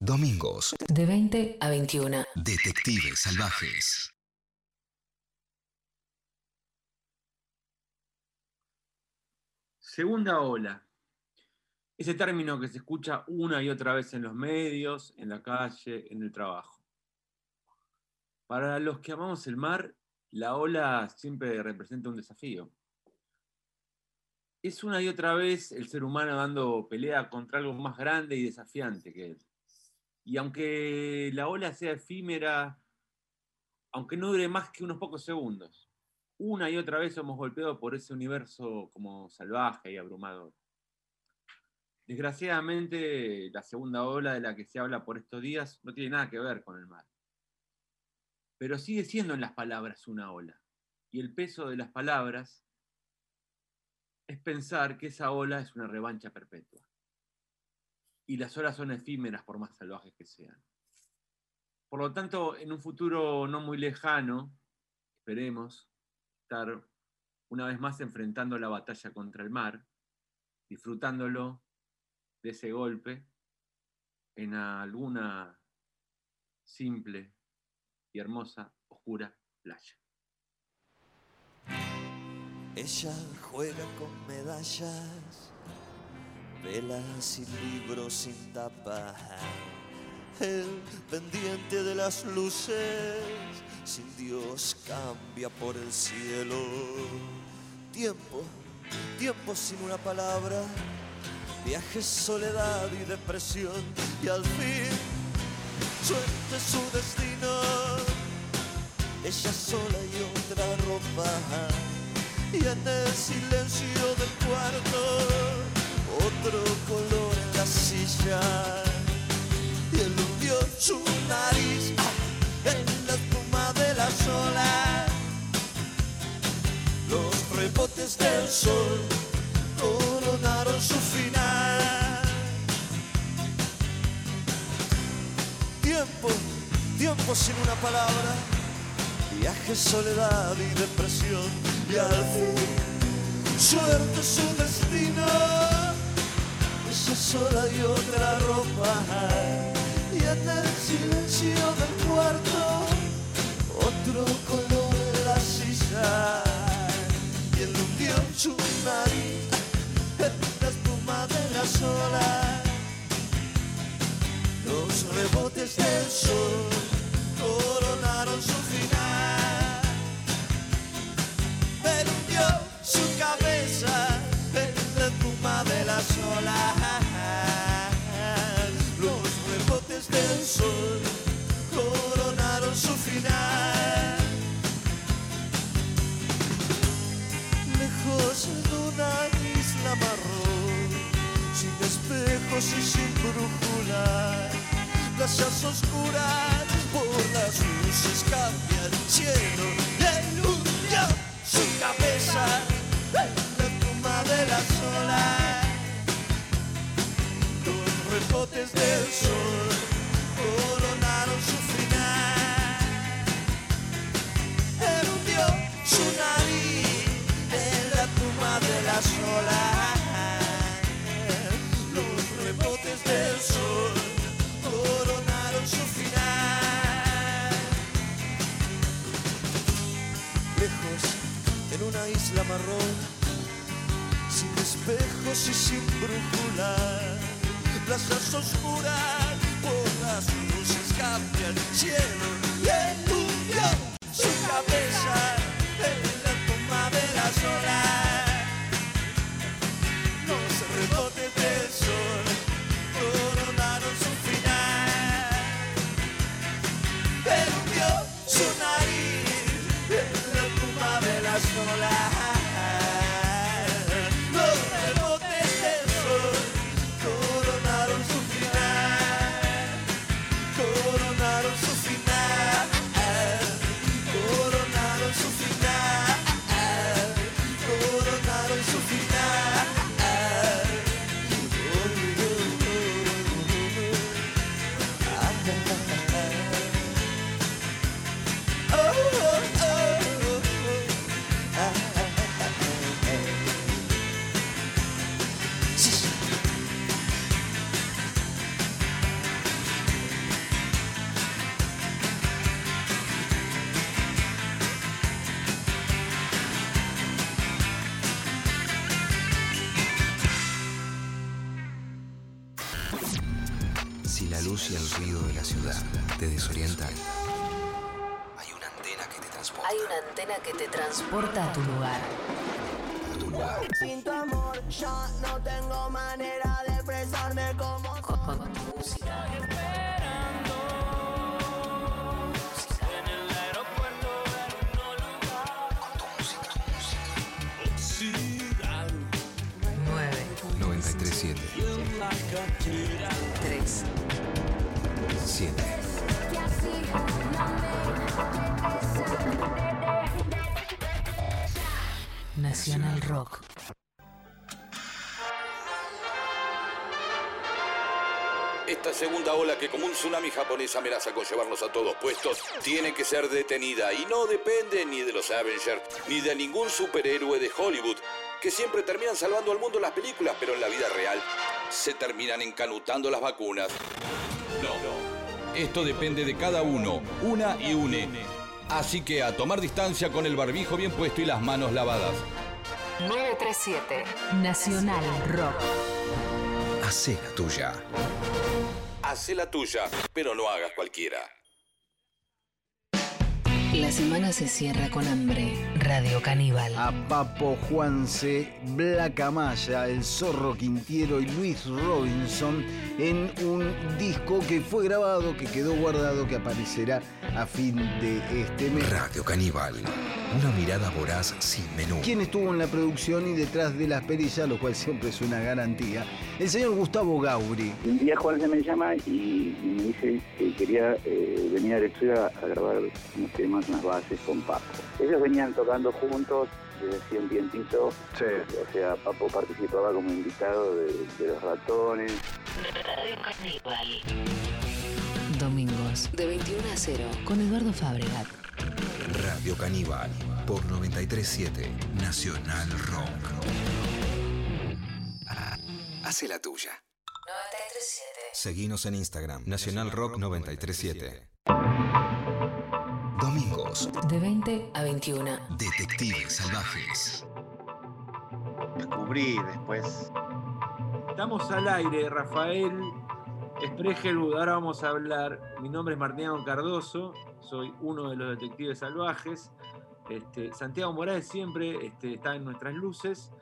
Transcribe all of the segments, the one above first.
Domingos. De 20 a 21. Detectives salvajes. Segunda ola. Ese término que se escucha una y otra vez en los medios, en la calle, en el trabajo. Para los que amamos el mar, la ola siempre representa un desafío. Es una y otra vez el ser humano dando pelea contra algo más grande y desafiante que él. Y aunque la ola sea efímera, aunque no dure más que unos pocos segundos, una y otra vez somos golpeados por ese universo como salvaje y abrumador. Desgraciadamente, la segunda ola de la que se habla por estos días no tiene nada que ver con el mar. Pero sigue siendo en las palabras una ola. Y el peso de las palabras es pensar que esa ola es una revancha perpetua. Y las olas son efímeras por más salvajes que sean. Por lo tanto, en un futuro no muy lejano, esperemos estar una vez más enfrentando la batalla contra el mar, disfrutándolo de ese golpe en alguna simple y hermosa, oscura playa. Ella juega con medallas, velas y libros sin tapa. El pendiente de las luces, sin Dios cambia por el cielo. Tiempo, tiempo sin una palabra, viajes, soledad y depresión. Y al fin, suerte su destino. Ella sola y otra ropa y en el silencio del cuarto otro color en la silla. Y él hundió su nariz en la espuma de las olas. Los rebotes del sol coronaron su final. Tiempo tiempo sin una palabra. Viaje soledad y depresión. Y al fin suerte su destino esa sola y otra ropa. Y en el silencio del cuarto otro color en la silla. Y él hundió su nariz en la espuma de las olas los rebotes del sol coronaron su final. Él hundió su cabeza en la espuma de las olas. Del sol coronaron su final. Lejos de una isla marrón, sin espejos y sin brújula. Playas oscuras por las luces cambian el cielo y el su cabeza la espuma de las olas. Los rebotes del sol una isla marrón, sin espejos y sin brújula. Plazas oscuras por las luces cambian el cielo Hay una antena que te transporta a tu lugar. a tu lugar. Sin tu amor ya no tengo manera de expresarme como Con, con tu música. Con tu música. 9, 937 3, 7 Nacional Rock. Esta segunda ola que como un tsunami japonés amenaza con llevarnos a todos puestos, tiene que ser detenida y no depende ni de los Avengers ni de ningún superhéroe de Hollywood, que siempre terminan salvando al mundo en las películas, pero en la vida real se terminan encanutando las vacunas. No, esto depende de cada uno, una y une. Así que a tomar distancia con el barbijo bien puesto y las manos lavadas. 937 Nacional Rock. Hacé la tuya. Hacé la tuya, pero no hagas cualquiera. La semana se cierra con hambre. Radio Caníbal. a Papo Juanse, Blacamaya, El Zorro Quintiero y Luis Robinson en un disco que fue grabado, que quedó guardado, que aparecerá a fin de este mes. Radio Caníbal. Una mirada voraz sin menú. ¿Quién estuvo en la producción y detrás de las perillas, lo cual siempre es una garantía? El señor Gustavo Gauri. Un día Juan se me llama y me dice que quería eh, venir al estudio a, a grabar unos temas, unas bases con Papo. Ellos venían tocando juntos desde hacía un tiempito. O sea, Papo participaba como invitado de, de los ratones. Radio Caníbal. Domingos de 21 a 0 con Eduardo Fabregat. Radio Caníbal. Por 937 Nacional Rock. Ah, Hacé la tuya. 937 Seguinos en Instagram. Nacional Rock 937. Domingos. de 20 a 21. Detectives salvajes. descubrí después. Estamos al aire, Rafael Spregelwood. Ahora vamos a hablar. Mi nombre es Martiniano Cardoso, soy uno de los detectives salvajes. Este, Santiago Morales siempre este, está en nuestras luces.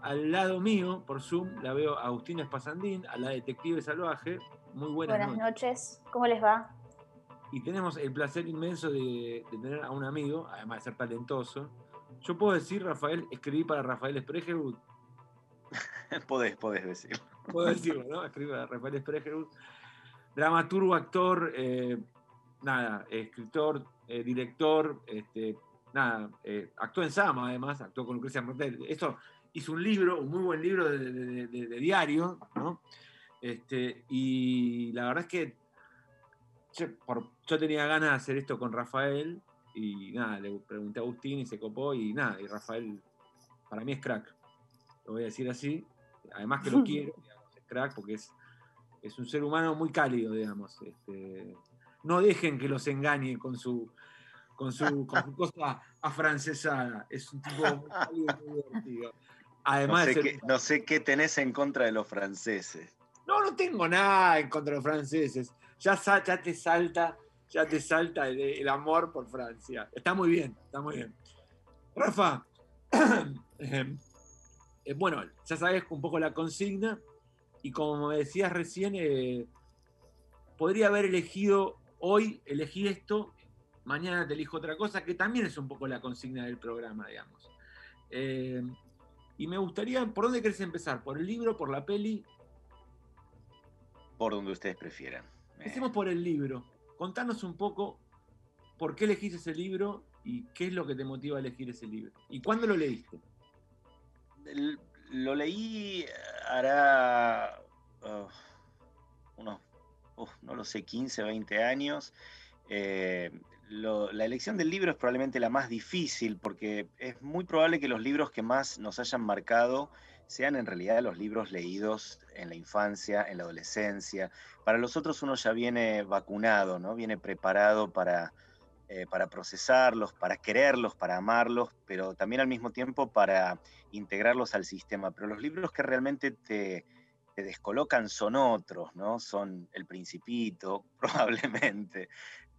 Al lado mío, por Zoom, la veo a Agustina Espasandín, a la detective salvaje. Muy buenas, Buenas noches. noches, ¿cómo les va? Y tenemos el placer inmenso de, de tener a un amigo, además de ser talentoso. Yo puedo decir, Rafael, escribí para Rafael Spregelwood. podés, podés decir. puedo decirlo, ¿no? Escribe a Rafael Spregelwood. Dramaturgo, actor, eh, nada, escritor, eh, director, este, nada, eh, actuó en Sama además, actuó con Lucrecia Martel. Esto hizo un libro, un muy buen libro de- de diario, ¿no? Este, y la verdad es que yo, por- yo tenía ganas de hacer esto con Rafael y nada, le pregunté a Agustín y se copó y nada, y Rafael para mí es crack, lo voy a decir así, además que lo quiero, digamos, es crack porque es, es un ser humano muy cálido, digamos. este, no dejen que los engañe con su, con su, con su cosa afrancesada, es un tipo muy cálido y muy divertido. Además sé, qué, no sé qué tenés en contra de los franceses. No, no tengo nada en contra de los franceses. Ya, te salta, ya te salta el, amor por Francia. Está muy bien, está muy bien. Rafa, eh, eh, bueno, ya sabes un poco la consigna y como me decías recién, eh, podría haber elegido hoy, elegí esto, mañana te elijo otra cosa, que también es un poco la consigna del programa, digamos. Y me gustaría, ¿por dónde querés empezar? ¿Por el libro, por la peli? Por donde ustedes prefieran. Eh, Empecemos por el libro. Contanos un poco por qué elegiste ese libro y qué es lo que te motiva a elegir ese libro. ¿Y cuándo lo leíste? lo leí hará uh, unos, uf, no lo sé, 15, 20 años. Eh, la elección del libro es probablemente la más difícil porque es muy probable que los libros que más nos hayan marcado sean en realidad los libros leídos en la infancia, en la adolescencia. Para los otros uno ya viene vacunado, ¿no? Viene preparado para, eh, para procesarlos, para quererlos, para amarlos, pero también al mismo tiempo para integrarlos al sistema. Pero los libros que realmente te, descolocan son otros, ¿no? Son El Principito, probablemente.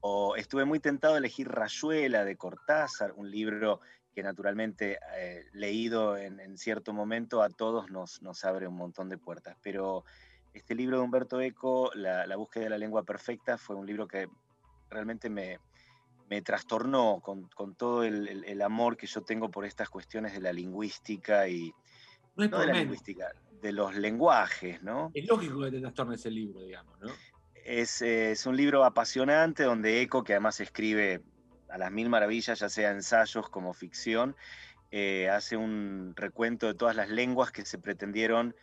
O estuve muy tentado de elegir Rayuela de Cortázar, un libro que naturalmente eh, leído en, cierto momento a todos nos, nos abre un montón de puertas. Pero este libro de Humberto Eco, la, búsqueda de la lengua perfecta, fue un libro que realmente me, me trastornó con, todo el, amor que yo tengo por estas cuestiones de la lingüística y no, de la lingüística, de los lenguajes, ¿no? Es lógico que te trastorne ese libro, digamos, ¿no? Es, es, un libro apasionante donde Eco, que además escribe a las mil maravillas, ya sea ensayos como ficción, eh, hace un recuento de todas las lenguas que se pretendieron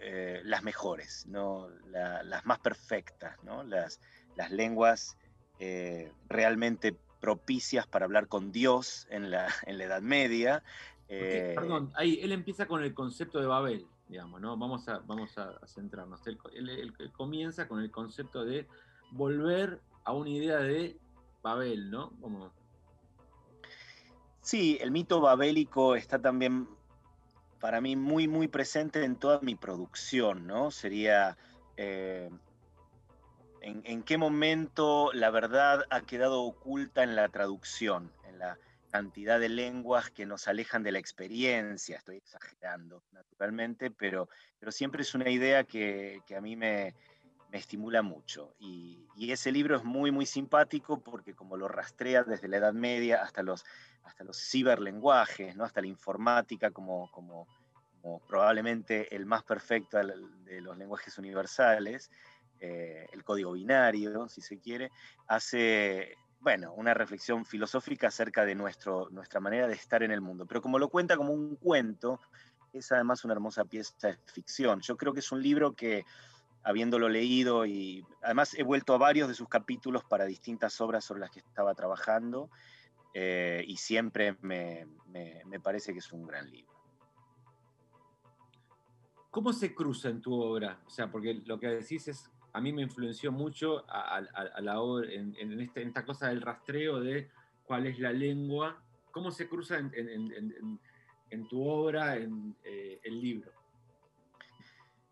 eh, las mejores, ¿no? las más perfectas, ¿no? las, las lenguas eh, realmente propicias para hablar con Dios en la, en la Edad Media. perdón, ahí él empieza con el concepto de Babel, digamos, ¿no? Vamos a, vamos a centrarnos. Él, comienza con el concepto de volver a una idea de Babel, ¿no? Sí, el mito babélico está también para mí muy, muy presente en toda mi producción, ¿no? Sería eh, en, qué momento la verdad ha quedado oculta en la traducción, en la cantidad de lenguas que nos alejan de la experiencia. Estoy exagerando, naturalmente, pero, pero siempre es una idea que, a mí me, estimula mucho. Y, y, ese libro es muy, muy simpático porque como lo rastrea desde la Edad Media hasta los hasta los ciberlenguajes, ¿no? hasta la informática como, como, probablemente el más perfecto de los lenguajes universales, eh, el código binario, si se quiere, hace bueno, una reflexión filosófica acerca de nuestro, nuestra manera de estar en el mundo. Pero como lo cuenta como un cuento, es además una hermosa pieza de ficción. Yo creo que es un libro que, habiéndolo leído y además he vuelto a varios de sus capítulos para distintas obras sobre las que estaba trabajando, eh, y siempre me, parece que es un gran libro. ¿Cómo se cruza en tu obra? O sea, porque lo que decís es, a mí me influenció mucho a, la este, en, esta cosa del rastreo de cuál es la lengua. ¿Cómo se cruza en, tu obra, en eh, el libro?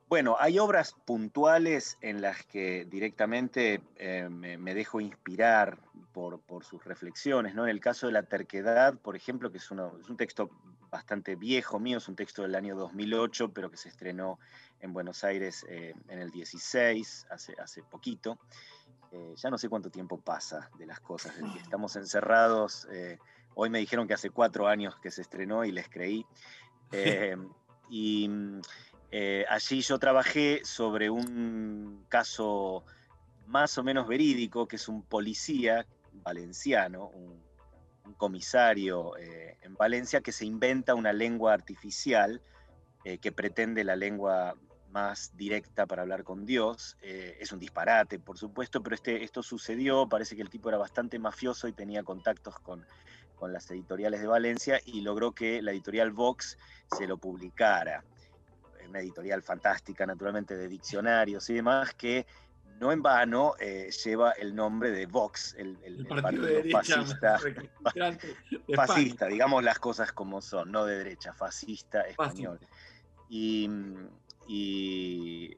Bueno, hay obras puntuales en las que directamente eh, me, dejo inspirar por, sus reflexiones. ¿no? En el caso de la terquedad, por ejemplo, que es, un texto bastante viejo mío, es un texto del año 2008, pero que se estrenó en Buenos Aires eh, en el 16, hace, hace poquito. Eh, ya no sé cuánto tiempo pasa de las cosas, desde que estamos encerrados. hoy me dijeron que hace cuatro años que se estrenó y les creí. y eh, allí yo trabajé sobre un caso más o menos verídico, que es un policía valenciano, un, comisario eh, en Valencia que se inventa una lengua artificial eh, que pretende la lengua más directa para hablar con Dios. es un disparate, por supuesto, pero este, esto sucedió, parece que el tipo era bastante mafioso y tenía contactos con, con las editoriales de Valencia y logró que la editorial Vox se lo publicara una editorial fantástica, naturalmente, de diccionarios y demás, que no en vano eh, lleva el nombre de Vox, el, partido, fascista, fascista, digamos las cosas como son, no de derecha, fascista español. Y,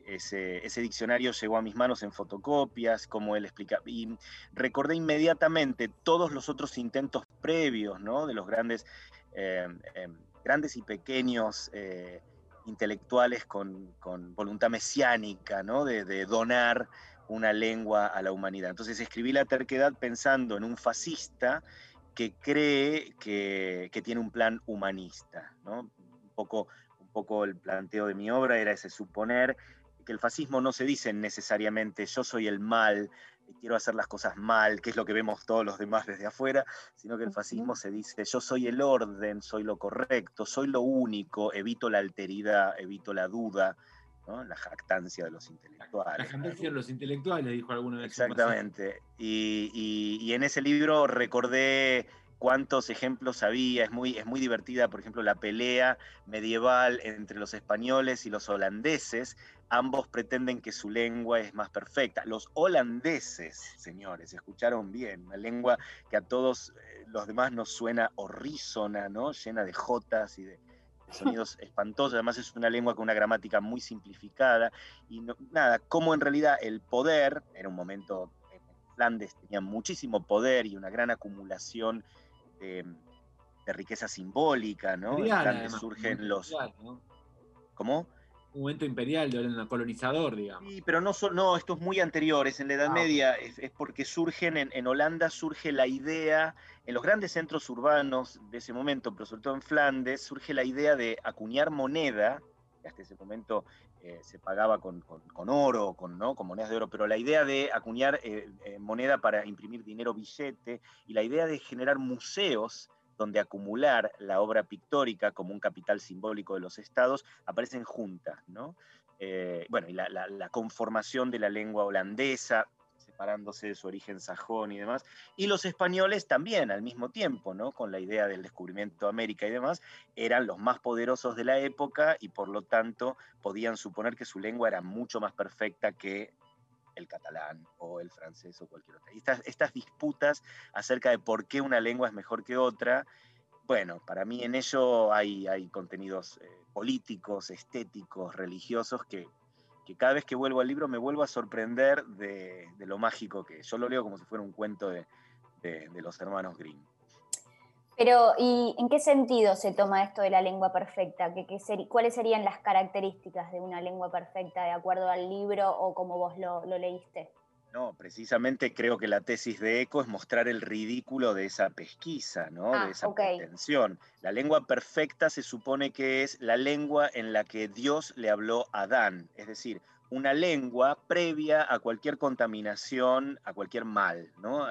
ese, ese, diccionario llegó a mis manos en fotocopias, como él explica, y recordé inmediatamente todos los otros intentos previos, ¿no? De los grandes, eh, eh, grandes y pequeños intelectuales con, voluntad mesiánica, ¿no? De, donar una lengua a la humanidad. Entonces escribí La terquedad pensando en un fascista que cree que, tiene un plan humanista. ¿no? Un, poco, un poco el planteo de mi obra era ese suponer que el fascismo no se dice necesariamente yo soy el mal, quiero hacer las cosas mal, que es lo que vemos todos los demás desde afuera, sino que el fascismo se dice, yo soy el orden, soy lo correcto, soy lo único, evito la alteridad, evito la duda, la jactancia de los intelectuales. La jactancia de los intelectuales, dijo alguna vez. Exactamente. Y, en ese libro recordé cuántos ejemplos había, es muy, es muy divertida, por ejemplo, la pelea medieval entre los españoles y los holandeses, ambos pretenden que su lengua es más perfecta. Los holandeses, señores, escucharon bien, una lengua que a todos eh, los demás nos suena horrísona, ¿no? Llena de jotas y de, sonidos espantosos, además es una lengua con una gramática muy simplificada, y nada, como en realidad el poder, era un momento, en Flandes tenía muchísimo poder y una gran acumulación de, riqueza simbólica, ¿no? en Flandes surgen los... ¿Cómo? un momento imperial, de colonizador, digamos. Sí, pero no, no esto es muy anterior, es en la Edad ah, Media, es, porque surgen, en, Holanda surge la idea, en los grandes centros urbanos de ese momento, pero sobre todo en Flandes, surge la idea de acuñar moneda, que hasta ese momento eh, se pagaba con, oro, con, ¿no? con monedas de oro, pero la idea de acuñar eh, eh, moneda para imprimir dinero billete y la idea de generar museos donde acumular la obra pictórica como un capital simbólico de los estados, aparecen juntas, ¿no? Bueno, y la, conformación de la lengua holandesa, separándose de su origen sajón y demás, y los españoles también al mismo tiempo, ¿no? Con la idea del descubrimiento de América y demás, eran los más poderosos de la época y por lo tanto podían suponer que su lengua era mucho más perfecta que el catalán o el francés o cualquier otra. Y estas, disputas acerca de por qué una lengua es mejor que otra, bueno, para mí en ello hay, hay contenidos eh, políticos, estéticos, religiosos que, que, cada vez que vuelvo al libro me vuelvo a sorprender de, lo mágico que es. Yo lo leo como si fuera un cuento de, de, los hermanos Grimm. Pero, ¿y en qué sentido se toma esto de la lengua perfecta? ¿Qué, ¿Cuáles serían las características de una lengua perfecta de acuerdo al libro o como vos lo, leíste? No, precisamente creo que la tesis de ECO es mostrar el ridículo de esa pesquisa, ¿no? de ah, esa pretensión. La lengua perfecta se supone que es la lengua en la que Dios le habló a Adán, es decir, una lengua previa a cualquier contaminación, a cualquier mal, ¿no?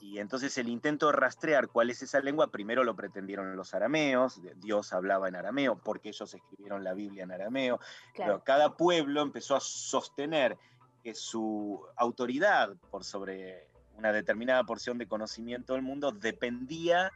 Y entonces el intento de rastrear cuál es esa lengua, primero lo pretendieron los arameos, Dios hablaba en arameo, porque ellos escribieron la Biblia en arameo, pero cada pueblo empezó a sostener que su autoridad por sobre una determinada porción de conocimiento del mundo dependía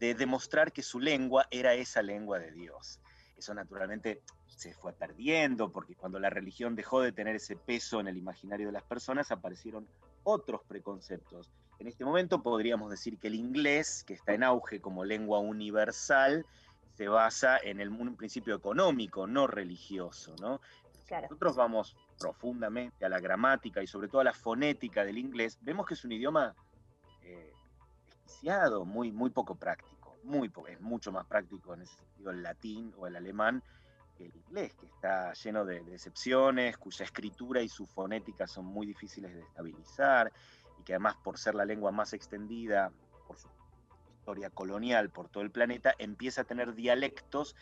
de demostrar que su lengua era esa lengua de Dios. Eso naturalmente se fue perdiendo, porque cuando la religión dejó de tener ese peso en el imaginario de las personas, aparecieron otros preconceptos en este momento podríamos decir que el inglés, que está en auge como lengua universal, se basa en el, un principio económico, no religioso. ¿no? Nosotros vamos profundamente a la gramática y sobre todo a la fonética del inglés, vemos que es un idioma eh, muy, muy poco práctico, muy es mucho más práctico en ese sentido el latín o el alemán que el inglés, que está lleno de, de excepciones, cuya escritura y su fonética son muy difíciles de estabilizar y que además por ser la lengua más extendida, por su historia colonial por todo el planeta, empieza a tener dialectos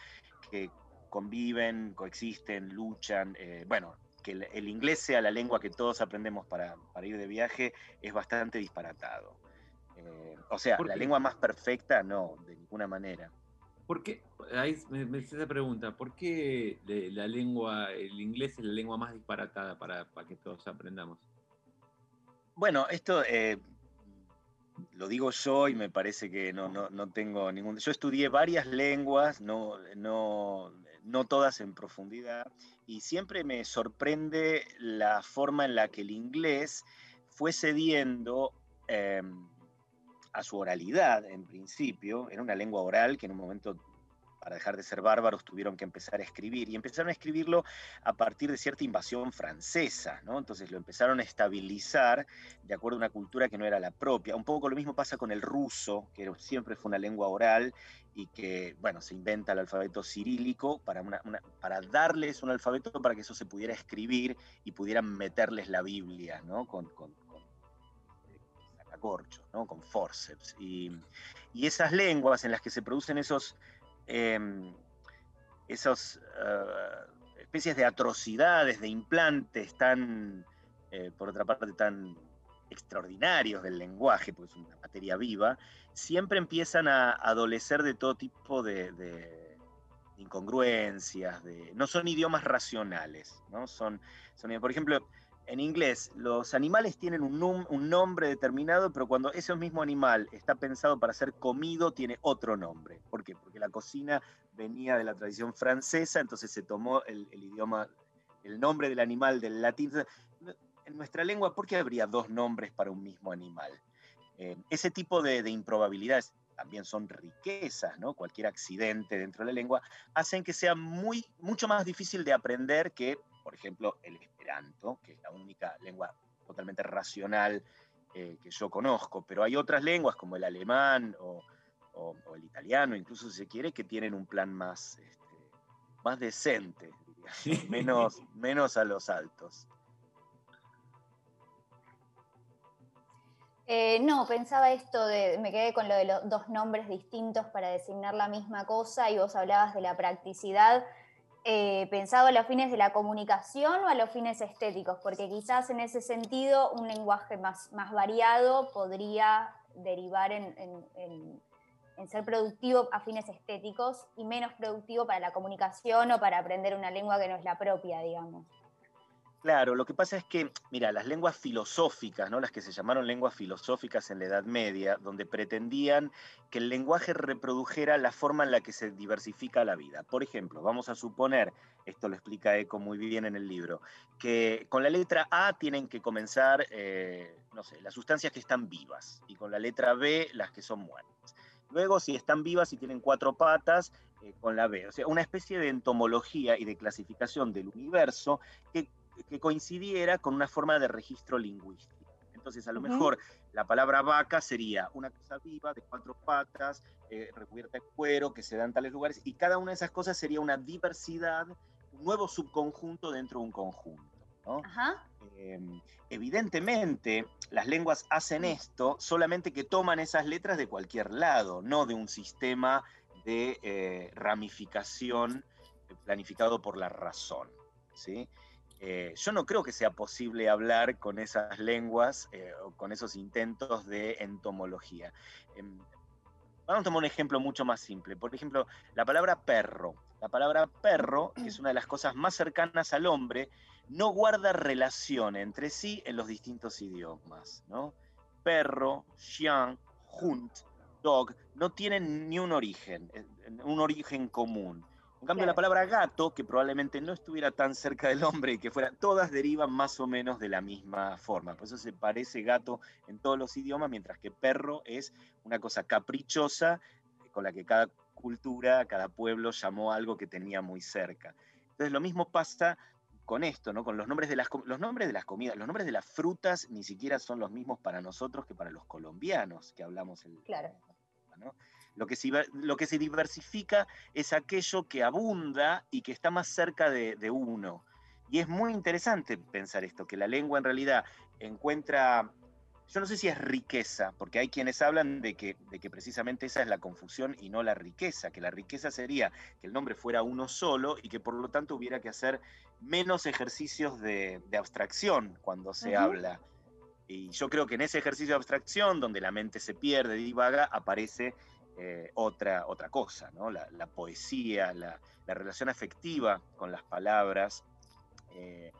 que conviven, coexisten, luchan. Eh, bueno, que el, inglés sea la lengua que todos aprendemos para, ir de viaje es bastante disparatado. Eh, o sea, la lengua más perfecta, no, de ninguna manera. ¿Por qué? Ahí me, me esa pregunta, ¿por qué la lengua, el inglés es la lengua más disparatada para, para que todos aprendamos? Bueno, esto eh, lo digo yo y me parece que no, no, tengo ningún... Yo estudié varias lenguas, no, no, no todas en profundidad, y siempre me sorprende la forma en la que el inglés fue cediendo em, a su oralidad en principio, era una lengua oral que en un momento para dejar de ser bárbaros tuvieron que empezar a escribir y empezaron a escribirlo a partir de cierta invasión francesa, ¿no? Entonces lo empezaron a estabilizar de acuerdo a una cultura que no era la propia. Un poco lo mismo pasa con el ruso, que siempre fue una lengua oral y que, bueno, se inventa el alfabeto cirílico para, darles un alfabeto para que eso se pudiera escribir y pudieran meterles la Biblia, ¿no? Con, con, con ¿no? con forceps. Y esas lenguas en las que se producen esos Em, esas eh, especies de atrocidades, de implantes tan, eh, por otra parte, tan extraordinarios del lenguaje, porque es una materia viva, siempre empiezan a adolecer de todo tipo de, incongruencias, no son idiomas racionales, ¿no? Son, son, por ejemplo, en inglés, los animales tienen un, nombre determinado, pero cuando ese mismo animal está pensado para ser comido, tiene otro nombre. ¿Por qué? Porque la cocina venía de la tradición francesa, entonces se tomó el, idioma, el nombre del animal del latín. En nuestra lengua, ¿por qué habría dos nombres para un mismo animal? Eh, ese tipo de, improbabilidades también son riquezas, ¿no? Cualquier accidente dentro de la lengua, hacen que sea muy, mucho más difícil de aprender que, por ejemplo, el esperanto, que es la única lengua totalmente racional eh, que yo conozco, pero hay otras lenguas como el alemán o, el italiano, incluso si se quiere, que tienen un plan más, este, más decente, menos, menos a los altos. Eh, no, pensaba esto de, me quedé con lo de los dos nombres distintos para designar la misma cosa y vos hablabas de la practicidad. Eh, pensaba a los fines de la comunicación o a los fines estéticos, porque quizás en ese sentido un lenguaje más, más variado podría derivar en, en ser productivo a fines estéticos y menos productivo para la comunicación o para aprender una lengua que no es la propia, digamos. Claro, lo que pasa es que, mira, las lenguas filosóficas, ¿no? las que se llamaron lenguas filosóficas en la Edad Media, donde pretendían que el lenguaje reprodujera la forma en la que se diversifica la vida. Por ejemplo, vamos a suponer, esto lo explica Eco muy bien en el libro, que con la letra A tienen que comenzar, eh, no sé, las sustancias que están vivas, y con la letra B las que son muertas. Luego, si están vivas y tienen cuatro patas, eh, con la B. O sea, una especie de entomología y de clasificación del universo que que coincidiera con una forma de registro lingüístico. Entonces, a lo mejor la palabra vaca sería una cosa viva de cuatro patas, eh, recubierta de cuero, que se da en tales lugares, y cada una de esas cosas sería una diversidad, un nuevo subconjunto dentro de un conjunto. Em, evidentemente, las lenguas hacen esto solamente que toman esas letras de cualquier lado, no de un sistema de eh, ramificación planificado por la razón. ¿sí? Eh, yo no creo que sea posible hablar con esas lenguas eh, o con esos intentos de entomología. Em, vamos a tomar un ejemplo mucho más simple. Por ejemplo, la palabra perro. La palabra perro, que es una de las cosas más cercanas al hombre, no guarda relación entre sí en los distintos idiomas. ¿no? Perro, chien, hunt, dog, no tienen ni un origen, eh, un origen común. En cambio, la palabra gato, que probablemente no estuviera tan cerca del hombre y que fuera, todas derivan más o menos de la misma forma. Por eso se parece gato en todos los idiomas, mientras que perro es una cosa caprichosa con la que cada cultura, cada pueblo llamó algo que tenía muy cerca. Entonces, lo mismo pasa con esto, ¿no? Con los nombres de las los nombres de las comidas, los nombres de las frutas ni siquiera son los mismos para nosotros que para los colombianos que hablamos el claro. ¿no? Lo que, se, lo que se diversifica es aquello que abunda y que está más cerca de, uno. Y es muy interesante pensar esto, que la lengua en realidad encuentra, yo no sé si es riqueza, porque hay quienes hablan de que, de que precisamente esa es la confusión y no la riqueza, que la riqueza sería que el nombre fuera uno solo y que por lo tanto hubiera que hacer menos ejercicios de, abstracción cuando se habla. Y yo creo que en ese ejercicio de abstracción, donde la mente se pierde, divaga, aparece eh, otra, otra cosa, ¿no? la, poesía, la, relación afectiva con las palabras, eh,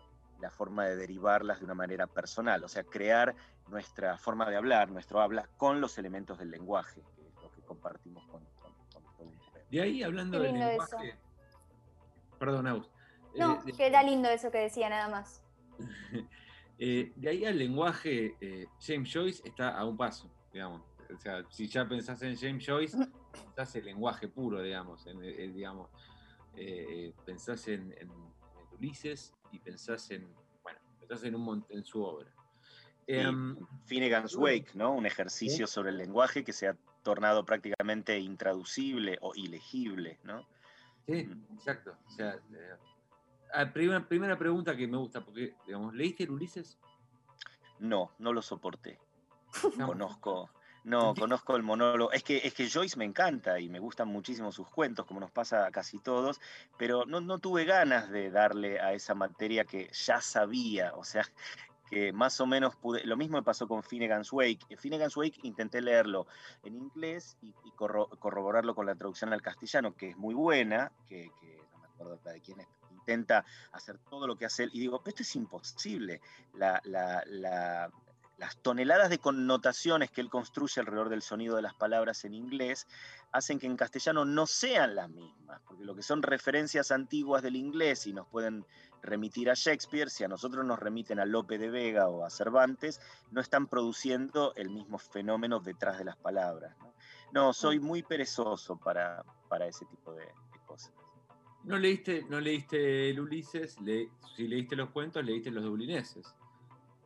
la forma de derivarlas de una manera personal, o sea, crear nuestra forma de hablar, nuestro habla, con los elementos del lenguaje, que es lo que compartimos con, todo el De ahí, hablando del lenguaje... Perdón, Aus. No, eh, que era lindo eso que decía nada más. de ahí al lenguaje, James Joyce está a un paso, digamos o sea, si ya pensás en James Joyce, pensás en lenguaje puro, digamos, en, digamos eh, pensás en, Ulises y pensás en, bueno, pensás en, un, en su obra. Em, Finnegan's Wake, ¿no? Un ejercicio sobre el lenguaje que se ha tornado prácticamente intraducible o ilegible, ¿no? Sí, exacto. O sea, eh, primera, primera pregunta que me gusta, porque, digamos, ¿leíste el Ulises? No, no lo soporté. Conozco, no, conozco el monólogo. Es que, es que Joyce me encanta y me gustan muchísimo sus cuentos, como nos pasa a casi todos, pero no, no tuve ganas de darle a esa materia que ya sabía. O sea, que más o menos pude. Lo mismo me pasó con Finnegan's Wake. Finnegan's Wake intenté leerlo en inglés y, corroborarlo con la traducción al castellano, que es muy buena, que, no me acuerdo de quién es, intenta hacer todo lo que hace él. Y digo, esto es imposible. la, la, las toneladas de connotaciones que él construye alrededor del sonido de las palabras en inglés hacen que en castellano no sean las mismas, porque lo que son referencias antiguas del inglés y nos pueden remitir a Shakespeare, si a nosotros nos remiten a Lope de Vega o a Cervantes, no están produciendo el mismo fenómeno detrás de las palabras. No, soy muy perezoso para, para ese tipo de, cosas. No leíste, no leíste el Ulises, si leíste los cuentos, leíste los dublineses.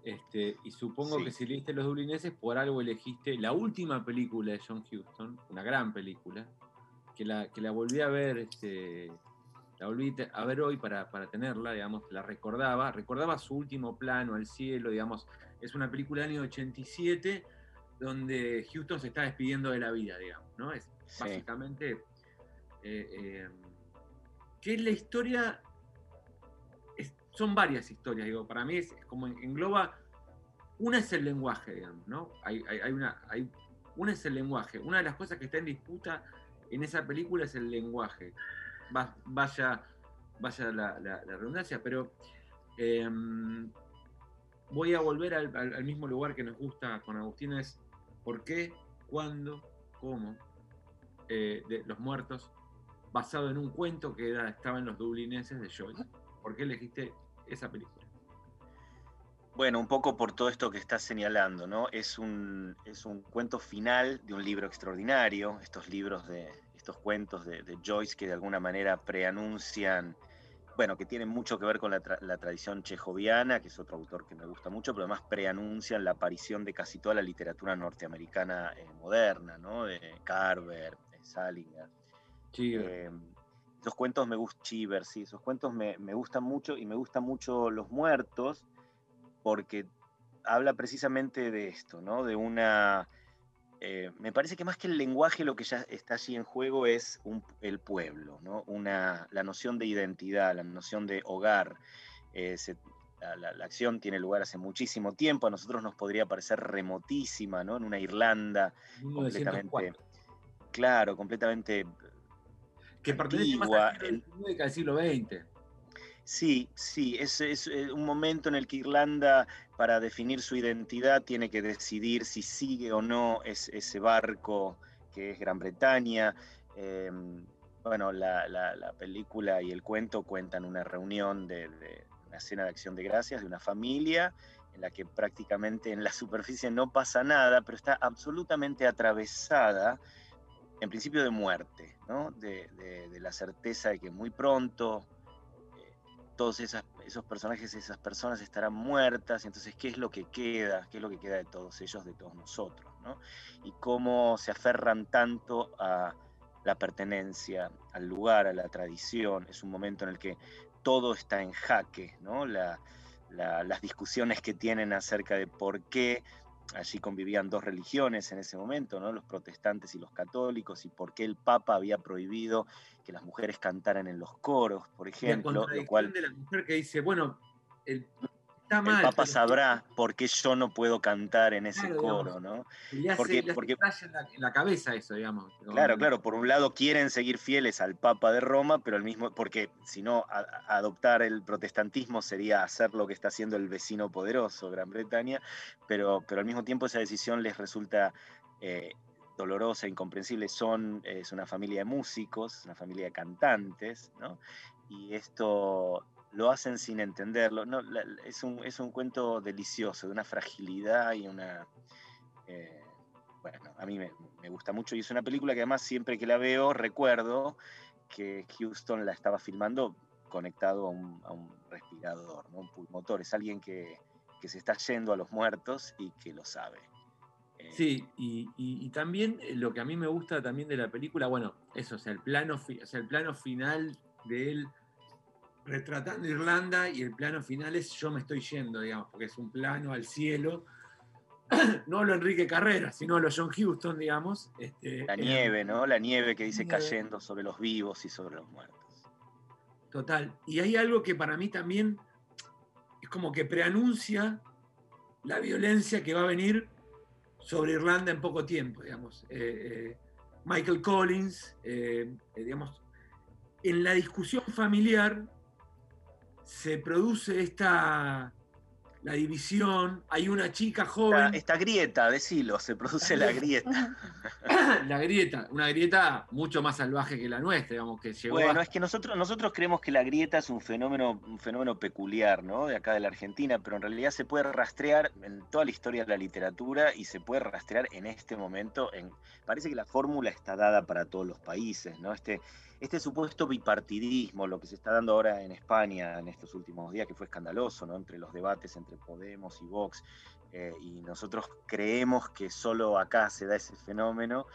Este, y supongo que si leíste los dublineses, por algo elegiste la última película de John Huston, una gran película, que la, que la volví a ver, este, la volví a ver hoy para, para, tenerla, digamos, la recordaba, recordaba su último plano al cielo, digamos, es una película del año 87 donde Houston se está despidiendo de la vida, digamos, ¿no? Es básicamente eh, em, que es la historia, son varias historias, digo, para mí es, como engloba, una es el lenguaje, digamos, ¿no? Hay, una, hay, una es el lenguaje, una de las cosas que está en disputa en esa película es el lenguaje, vaya, vaya la, redundancia, pero em, voy a volver al, mismo lugar que nos gusta con Agustín, es por qué, cuándo, cómo, eh, los muertos basado en un cuento que estaba en los dublineses de Joyce. ¿Por qué elegiste esa película? Bueno, un poco por todo esto que estás señalando, ¿no? Es un, es un cuento final de un libro extraordinario, estos libros de, estos cuentos de, Joyce que de alguna manera preanuncian, bueno, que tienen mucho que ver con la, tradición chejoviana, que es otro autor que me gusta mucho, pero además preanuncian la aparición de casi toda la literatura norteamericana eh, moderna, ¿no? De Carver, de Salinger. Eh, cuentos me gustan, Chiver, sí, esos cuentos me, gustan mucho y me gustan mucho Los Muertos porque habla precisamente de esto, ¿no? De una... Eh, me parece que más que el lenguaje lo que ya está allí en juego es el pueblo, ¿no? Una, la noción de identidad, la noción de hogar. Eh, la, acción tiene lugar hace muchísimo tiempo, a nosotros nos podría parecer remotísima, ¿no? En una Irlanda completamente... Claro, completamente que pertenece más al siglo XX. Sí, sí, es, es, eh, un momento en el que Irlanda, para definir su identidad, tiene que decidir si sigue o no ese barco que es Gran Bretaña. Em, bueno, la, película y el cuento cuentan una reunión de, de, una cena de acción de gracias de una familia en la que prácticamente en la superficie no pasa nada, pero está absolutamente atravesada en principio de muerte, ¿no? de, la certeza de que muy pronto eh, todos esos personajes, esas personas estarán muertas, entonces, ¿qué es lo que queda? ¿Qué es lo que queda de todos ellos, de todos nosotros? ¿no? Y cómo se aferran tanto a la pertenencia, al lugar, a la tradición. Es un momento en el que todo está en jaque, ¿no? las discusiones que tienen acerca de por qué allí convivían dos religiones en ese momento, ¿no? los protestantes y los católicos, y por qué el Papa había prohibido que las mujeres cantaran en los coros, por ejemplo. lo cual, de la mujer que dice, bueno, el el Papa sabrá por qué yo no puedo cantar en ese coro, ¿no? porque, porque en la, cabeza eso, digamos. Claro, claro. Por un lado quieren seguir fieles al Papa de Roma, pero al mismo, porque si no, adoptar el protestantismo sería hacer lo que está haciendo el vecino poderoso, Gran Bretaña, pero, pero al mismo tiempo esa decisión les resulta eh, dolorosa, incomprensible. Son, es una familia de músicos, una familia de cantantes, ¿no? Y esto lo hacen sin entenderlo. No, es, un, es, un, cuento delicioso, de una fragilidad y una... Eh, bueno, a mí me, gusta mucho y es una película que además siempre que la veo recuerdo que Houston la estaba filmando conectado a un, respirador, ¿no? un pulmotor. Es alguien que, se está yendo a los muertos y que lo sabe. Eh, sí, y, también eh, lo que a mí me gusta también de la película, bueno, eso, o sea, el plano, o sea, el plano final de él retratando Irlanda y el plano final es yo me estoy yendo, digamos, porque es un plano al cielo, no lo Enrique Carrera, sino lo John Houston, digamos. Este, la nieve, ¿no? La nieve que dice cayendo sobre los vivos y sobre los muertos. Total. Y hay algo que para mí también es como que preanuncia la violencia que va a venir sobre Irlanda en poco tiempo, digamos. Eh, eh, Michael Collins, eh, digamos, en la discusión familiar, se produce esta, la división, hay una chica joven. Esta, grieta, decilo, se produce la grieta. la grieta, una grieta mucho más salvaje que la nuestra, digamos, que llegó Bueno, es que nosotros, nosotros creemos que la grieta es un fenómeno, un fenómeno peculiar, ¿no? De acá de la Argentina, pero en realidad se puede rastrear en toda la historia de la literatura y se puede rastrear en este momento. En, parece que la fórmula está dada para todos los países, ¿no? Este, este supuesto bipartidismo, lo que se está dando ahora en España en estos últimos días, que fue escandaloso, ¿no? Entre los debates entre Podemos y Vox, eh, y nosotros creemos que solo acá se da ese fenómeno,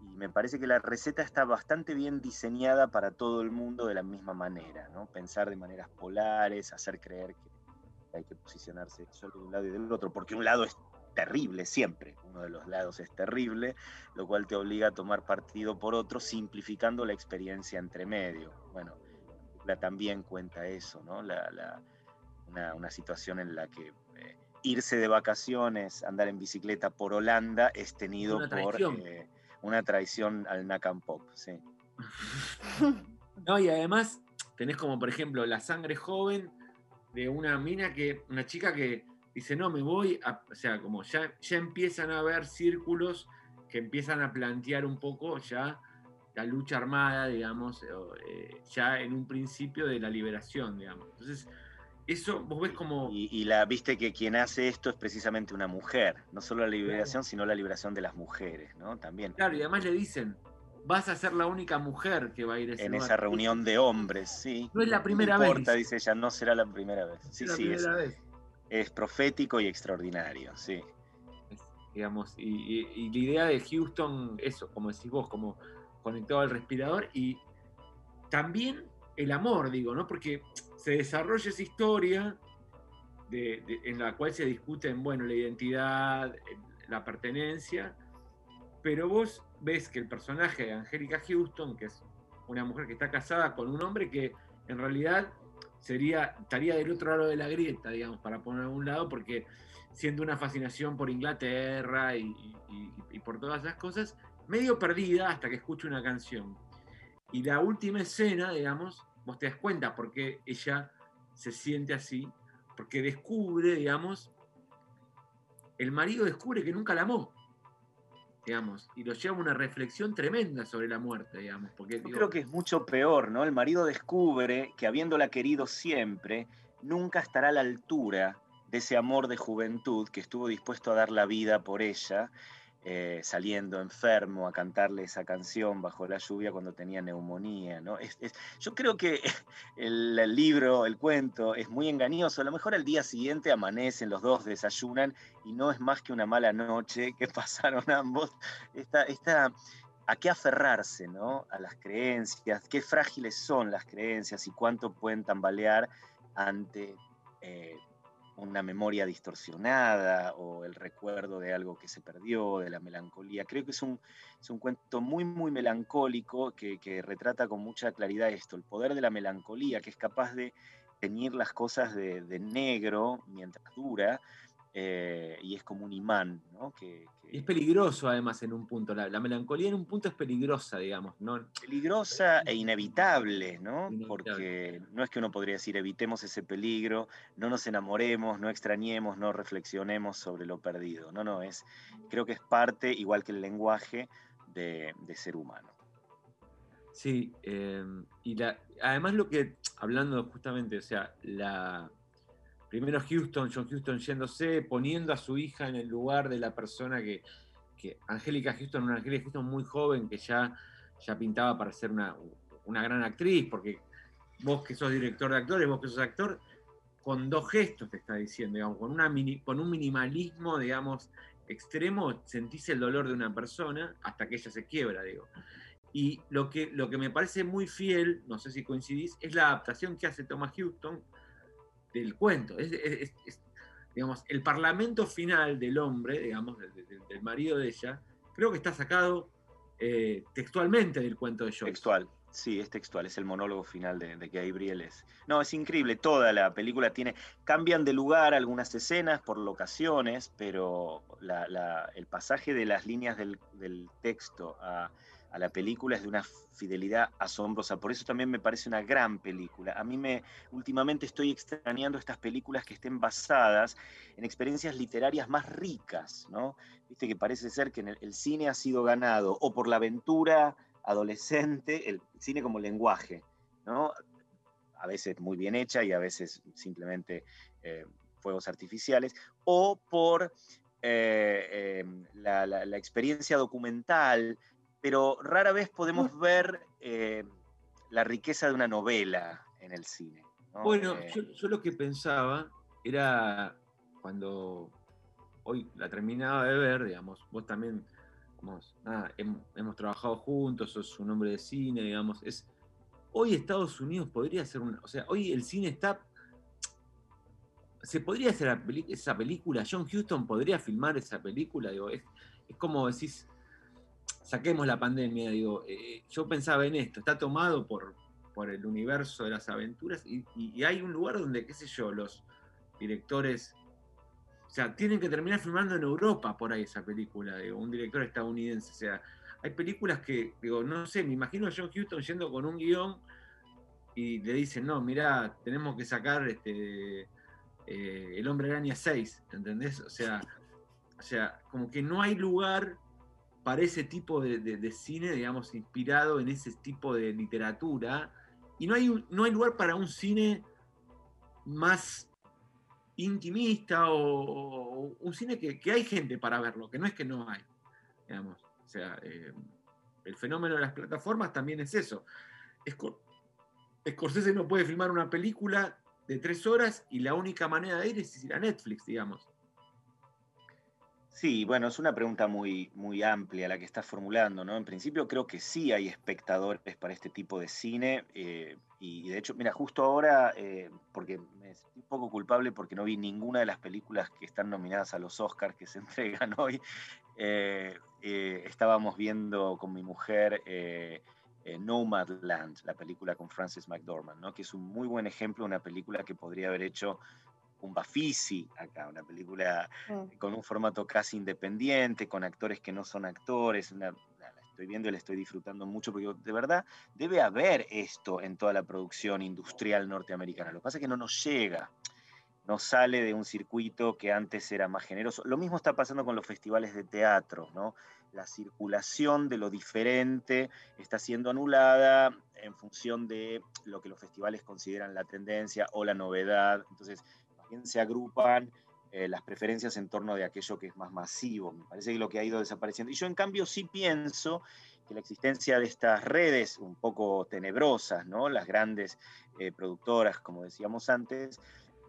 y me parece que la receta está bastante bien diseñada para todo el mundo de la misma manera, ¿no? Pensar de maneras polares, hacer creer que hay que posicionarse solo de un lado y del otro, porque un lado es terrible siempre, uno de los lados es terrible, lo cual te obliga a tomar partido por otro, simplificando la experiencia entre medio. Bueno, la también cuenta eso, ¿no? La, una, situación en la que eh, irse de vacaciones, andar en bicicleta por Holanda es tenido por eh, una traición al Nakam Pop, sí. no, y además tenés como, por ejemplo, la sangre joven de una mina que, una chica que dice, no, me voy, o sea, como ya, ya empiezan a haber círculos que empiezan a plantear un poco ya la lucha armada, digamos, eh, ya en un principio de la liberación, digamos. Entonces, eso vos ves como... Y, la viste que quien hace esto es precisamente una mujer, no solo la liberación, sino la liberación de las mujeres, ¿no? También. Claro, y además le dicen, vas a ser la única mujer que va a ir En esa reunión de hombres, sí. No es la primera no importa, dice ella, no será la primera vez. Sí, sí, es, es profético y extraordinario, sí. digamos, y, la idea de Houston, eso, como decís vos, como conectado al respirador y también el amor, digo, ¿no? Porque se desarrolla esa historia en la cual se discuten, bueno, la identidad, la pertenencia, pero vos ves que el personaje de Angélica Houston, que es una mujer que está casada con un hombre que en realidad sería, estaría del otro lado de la grieta, digamos, para poner a un lado, porque siendo una fascinación por Inglaterra y, por todas esas cosas, medio perdida hasta que escucha una canción. Y la última escena, digamos, vos te das cuenta por qué ella se siente así, porque descubre, digamos, el marido descubre que nunca la amó digamos, y lo lleva a una reflexión tremenda sobre la muerte, digamos. Porque, Yo creo que es mucho peor, ¿no? El marido descubre que habiéndola querido siempre, nunca estará a la altura de ese amor de juventud que estuvo dispuesto a dar la vida por ella eh, saliendo enfermo a cantarle esa canción bajo la lluvia cuando tenía neumonía. ¿no? yo creo que el, libro, el cuento, es muy engañoso. A lo mejor al día siguiente amanecen, los dos desayunan y no es más que una mala noche que pasaron ambos. Esta, a qué aferrarse, ¿no? A las creencias, qué frágiles son las creencias y cuánto pueden tambalear ante eh, una memoria distorsionada o el recuerdo de algo que se perdió, de la melancolía. Creo que es un, es un cuento muy, muy melancólico que, retrata con mucha claridad esto, el poder de la melancolía, que es capaz de teñir las cosas de, de negro mientras dura, eh, y es como un imán, ¿no? Que, es peligroso además en un punto, la, melancolía en un punto es peligrosa, digamos, ¿no? Peligrosa e inevitable, ¿no? Porque no es que uno podría decir evitemos ese peligro, no nos enamoremos, no extrañemos, no reflexionemos sobre lo perdido, no, no, es, creo que es parte, igual que el lenguaje, de, ser humano. Sí, em, y la, además lo que, hablando justamente, o sea, la primero Houston, John Houston yéndose, poniendo a su hija en el lugar de la persona que, que Angélica Houston, una Angélica Houston muy joven que ya, ya pintaba para ser una, gran actriz, porque vos que sos director de actores, vos que sos actor, con dos gestos te está diciendo, digamos, con, una con un minimalismo, digamos, extremo, sentís el dolor de una persona hasta que ella se quiebra, digo. Y lo que, lo que me parece muy fiel, no sé si coincidís, es la adaptación que hace Thomas Houston del cuento. Es, digamos, el parlamento final del hombre, digamos, del, marido de ella, creo que está sacado eh, textualmente del cuento de Joyce. Textual, sí, es textual, es el monólogo final de, de Gabriel. Es, no, es increíble, toda la película tiene, cambian de lugar algunas escenas por locaciones, pero el pasaje de las líneas del, texto a, a la película es de una fidelidad asombrosa. Por eso también me parece una gran película. A mí me últimamente estoy extrañando estas películas que estén basadas en experiencias literarias más ricas, ¿no? Viste que parece ser que el, cine ha sido ganado o por la aventura adolescente, el cine como lenguaje, ¿no? A veces muy bien hecha y a veces simplemente eh, fuegos artificiales, o por eh, em, la experiencia documental, pero rara vez podemos ver eh, la riqueza de una novela en el cine. Bueno, eh, yo, lo que pensaba era cuando hoy la terminaba de ver, digamos, vos también, hemos, trabajado juntos, sos un hombre de cine, digamos, es, hoy Estados Unidos podría ser una, o sea, hoy el cine está, se podría hacer esa película, John Huston podría filmar esa película, digo, es, es como decís, saquemos la pandemia, digo, eh, yo pensaba en esto, está tomado por, por el universo de las aventuras y, hay un lugar donde, qué sé yo, los directores, o sea, tienen que terminar filmando en Europa por ahí esa película, digo, un director estadounidense, o sea, hay películas que, digo, no sé, me imagino a John Huston yendo con un guion y le dicen, no, mira, tenemos que sacar este, eh, El Hombre Araña 6, ¿entendés? O sea, o sea, como que no hay lugar para ese tipo de, cine, digamos, inspirado en ese tipo de literatura. Y no hay, no hay lugar para un cine más intimista o, un cine que, hay gente para verlo, que no es que no hay. Digamos. O sea, eh, el fenómeno de las plataformas también es eso. Scorsese no puede filmar una película de tres horas y la única manera de ir es ir a Netflix, digamos. Sí, bueno, es una pregunta muy, muy amplia la que estás formulando, ¿no? En principio creo que sí hay espectadores para este tipo de cine eh, y de hecho, mira, justo ahora, eh, porque me sentí un poco culpable porque no vi ninguna de las películas que están nominadas a los Oscars que se entregan hoy, eh, estábamos viendo con mi mujer Nomadland, la película con Frances McDormand, ¿no? que es un muy buen ejemplo, una película que podría haber hecho un Bafisi acá, una película mm. con un formato casi independiente, con actores que no son actores, la estoy viendo y la estoy disfrutando mucho, porque de verdad debe haber esto en toda la producción industrial norteamericana. Lo que pasa es que no nos llega, no sale de un circuito que antes era más generoso. Lo mismo está pasando con los festivales de teatro, ¿no? La circulación de lo diferente está siendo anulada en función de lo que los festivales consideran la tendencia o la novedad. Entonces, se agrupan eh, las preferencias en torno de aquello que es más masivo. Me parece que lo que ha ido desapareciendo. Y yo en cambio sí pienso que la existencia de estas redes un poco tenebrosas, ¿no? las grandes eh, productoras, como decíamos antes,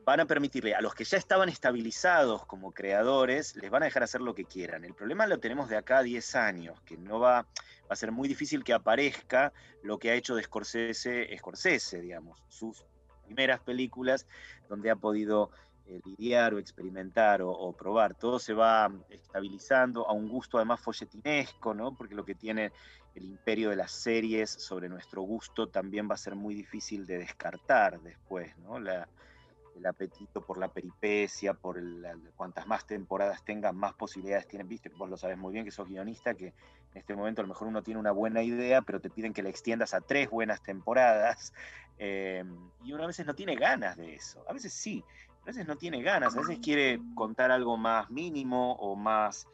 van a permitirle a los que ya estaban estabilizados como creadores, les van a dejar hacer lo que quieran. El problema lo tenemos de acá a 10 años, que no va, a ser muy difícil que aparezca lo que ha hecho de Scorsese, Scorsese, digamos, sus primeras películas donde ha podido eh, lidiar o experimentar o, probar. Todo se va estabilizando a un gusto además folletinesco, ¿no? Porque lo que tiene el imperio de las series sobre nuestro gusto también va a ser muy difícil de descartar después, ¿no? El apetito por la peripecia, por cuantas más temporadas tengan, más posibilidades tienen. Viste, vos lo sabes muy bien que sos guionista, que en este momento a lo mejor uno tiene una buena idea, pero te piden que la extiendas a tres buenas temporadas. Eh, y uno a veces no tiene ganas de eso. A veces sí, a veces no tiene ganas, a veces quiere contar algo más mínimo o más,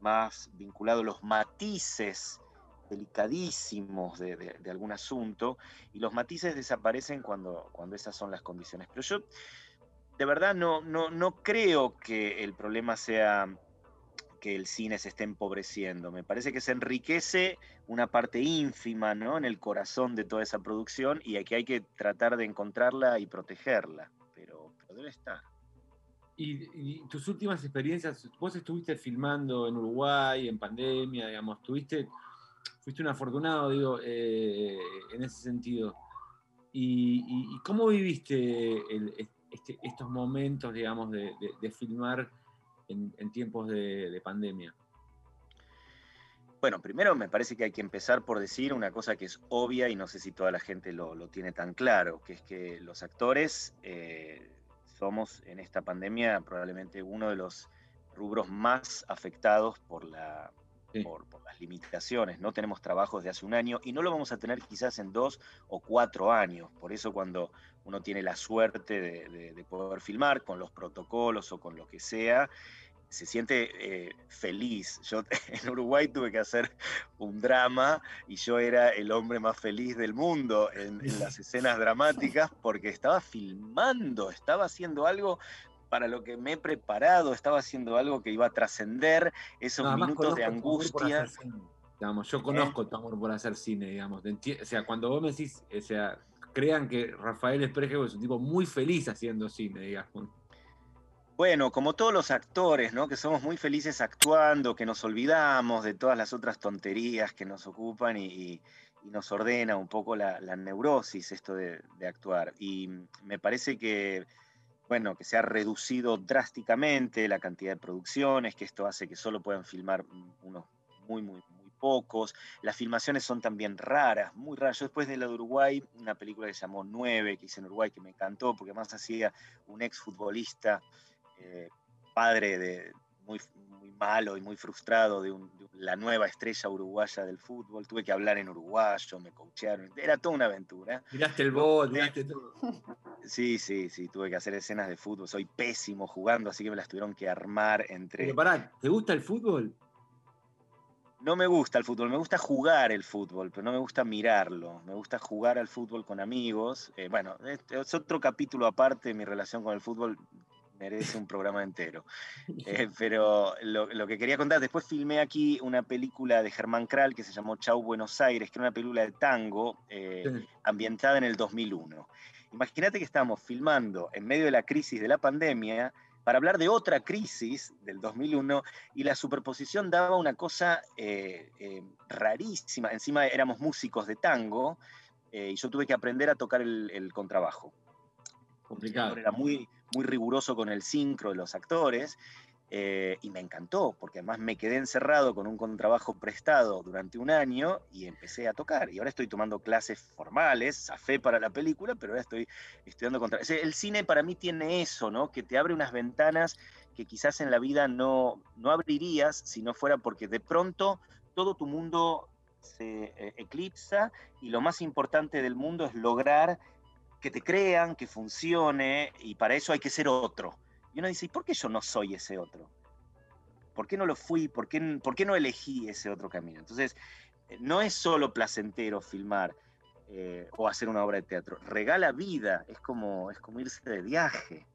más vinculado a los matices delicadísimos de, algún asunto y los matices desaparecen cuando, cuando esas son las condiciones. Pero yo de verdad no, no, no creo que el problema sea que el cine se esté empobreciendo. Me parece que se enriquece una parte ínfima ¿no? en el corazón de toda esa producción y aquí hay que tratar de encontrarla y protegerla, pero, debe estar. Y, tus últimas experiencias, vos estuviste filmando en Uruguay, en pandemia, digamos, tuviste, fuiste un afortunado, digo, eh, en ese sentido. ¿Y, cómo viviste este, estos momentos, digamos, de, filmar en, tiempos de, pandemia? Bueno, primero me parece que hay que empezar por decir una cosa que es obvia y no sé si toda la gente lo, tiene tan claro, que es que los actores eh, somos en esta pandemia probablemente uno de los rubros más afectados por la, por, las limitaciones. No tenemos trabajos de hace un año y no lo vamos a tener quizás en dos o cuatro años. Por eso cuando uno tiene la suerte de, poder filmar con los protocolos o con lo que sea, se siente eh, feliz. Yo en Uruguay tuve que hacer un drama y yo era el hombre más feliz del mundo en, las escenas dramáticas porque estaba filmando, estaba haciendo algo para lo que me he preparado, estaba haciendo algo que iba a trascender esos minutos de angustia. Digamos, yo conozco tu amor por hacer cine, digamos. O sea, cuando vos me decís, o sea, crean que Rafael Esprejo es un tipo muy feliz haciendo cine, digamos. Bueno, como todos los actores, ¿no? Que somos muy felices actuando, que nos olvidamos de todas las otras tonterías que nos ocupan y, nos ordena un poco la, neurosis esto de, actuar. Y me parece que bueno, que se ha reducido drásticamente la cantidad de producciones, que esto hace que solo puedan filmar unos muy, muy, muy pocos. Las filmaciones son también raras, muy raras. Yo después de la de Uruguay, una película que se llamó Nueve, que hice en Uruguay, que me encantó, porque más hacía un ex futbolista, eh, padre de, muy, malo y muy frustrado de, la nueva estrella uruguaya del fútbol. Tuve que hablar en uruguayo, me coachearon. Era toda una aventura. Miraste el bot, miraste todo. Sí, sí, sí, tuve que hacer escenas de fútbol. Soy pésimo jugando, así que me las tuvieron que armar entre. Pero pará, ¿te gusta el fútbol? No me gusta el fútbol, me gusta jugar el fútbol, pero no me gusta mirarlo. Me gusta jugar al fútbol con amigos. Eh, bueno, es otro capítulo aparte, mi relación con el fútbol merece un programa entero. Eh, pero lo, que quería contar, después filmé aquí una película de Germán Kral que se llamó Chau Buenos Aires, que era una película de tango eh, ambientada en el 2001. Imagínate que estábamos filmando en medio de la crisis de la pandemia para hablar de otra crisis del 2001 y la superposición daba una cosa eh, rarísima. Encima éramos músicos de tango y yo tuve que aprender a tocar el, el contrabajo. Complicado. Era muy, muy riguroso con el sincro de los actores. Eh, y me encantó, porque además me quedé encerrado con un contrabajo prestado durante un año y empecé a tocar. Y ahora estoy tomando clases formales, fe para la película, pero ahora estoy estudiando contra. El cine para mí tiene eso, ¿no? Que te abre unas ventanas que quizás en la vida no, no abrirías si no fuera porque de pronto todo tu mundo se eh, eclipsa y lo más importante del mundo es lograr que te crean, que funcione, y para eso hay que ser otro. Y uno dice, ¿y por qué yo no soy ese otro? ¿Por qué no lo fui? ¿Por qué, por qué no elegí ese otro camino? Entonces, eh, no es solo placentero filmar eh, o hacer una obra de teatro, regala vida, es como, es como irse de viaje.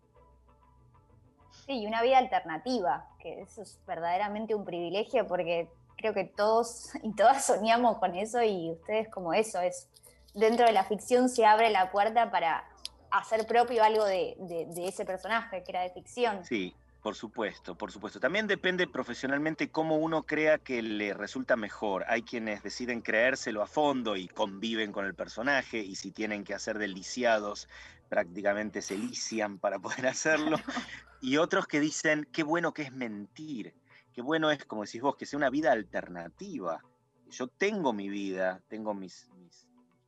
Sí, y una vida alternativa, que eso es verdaderamente un privilegio porque creo que todos y todas soñamos con eso y ustedes como eso, es dentro de la ficción se abre la puerta para hacer propio algo de, ese personaje que era de ficción. Sí, por supuesto, por supuesto. También depende profesionalmente cómo uno crea que le resulta mejor. Hay quienes deciden creérselo a fondo y conviven con el personaje y si tienen que hacer deliciados, prácticamente se lician para poder hacerlo. Y otros que dicen, qué bueno que es mentir, qué bueno es, como decís vos, que sea una vida alternativa. Yo tengo mi vida, tengo mis,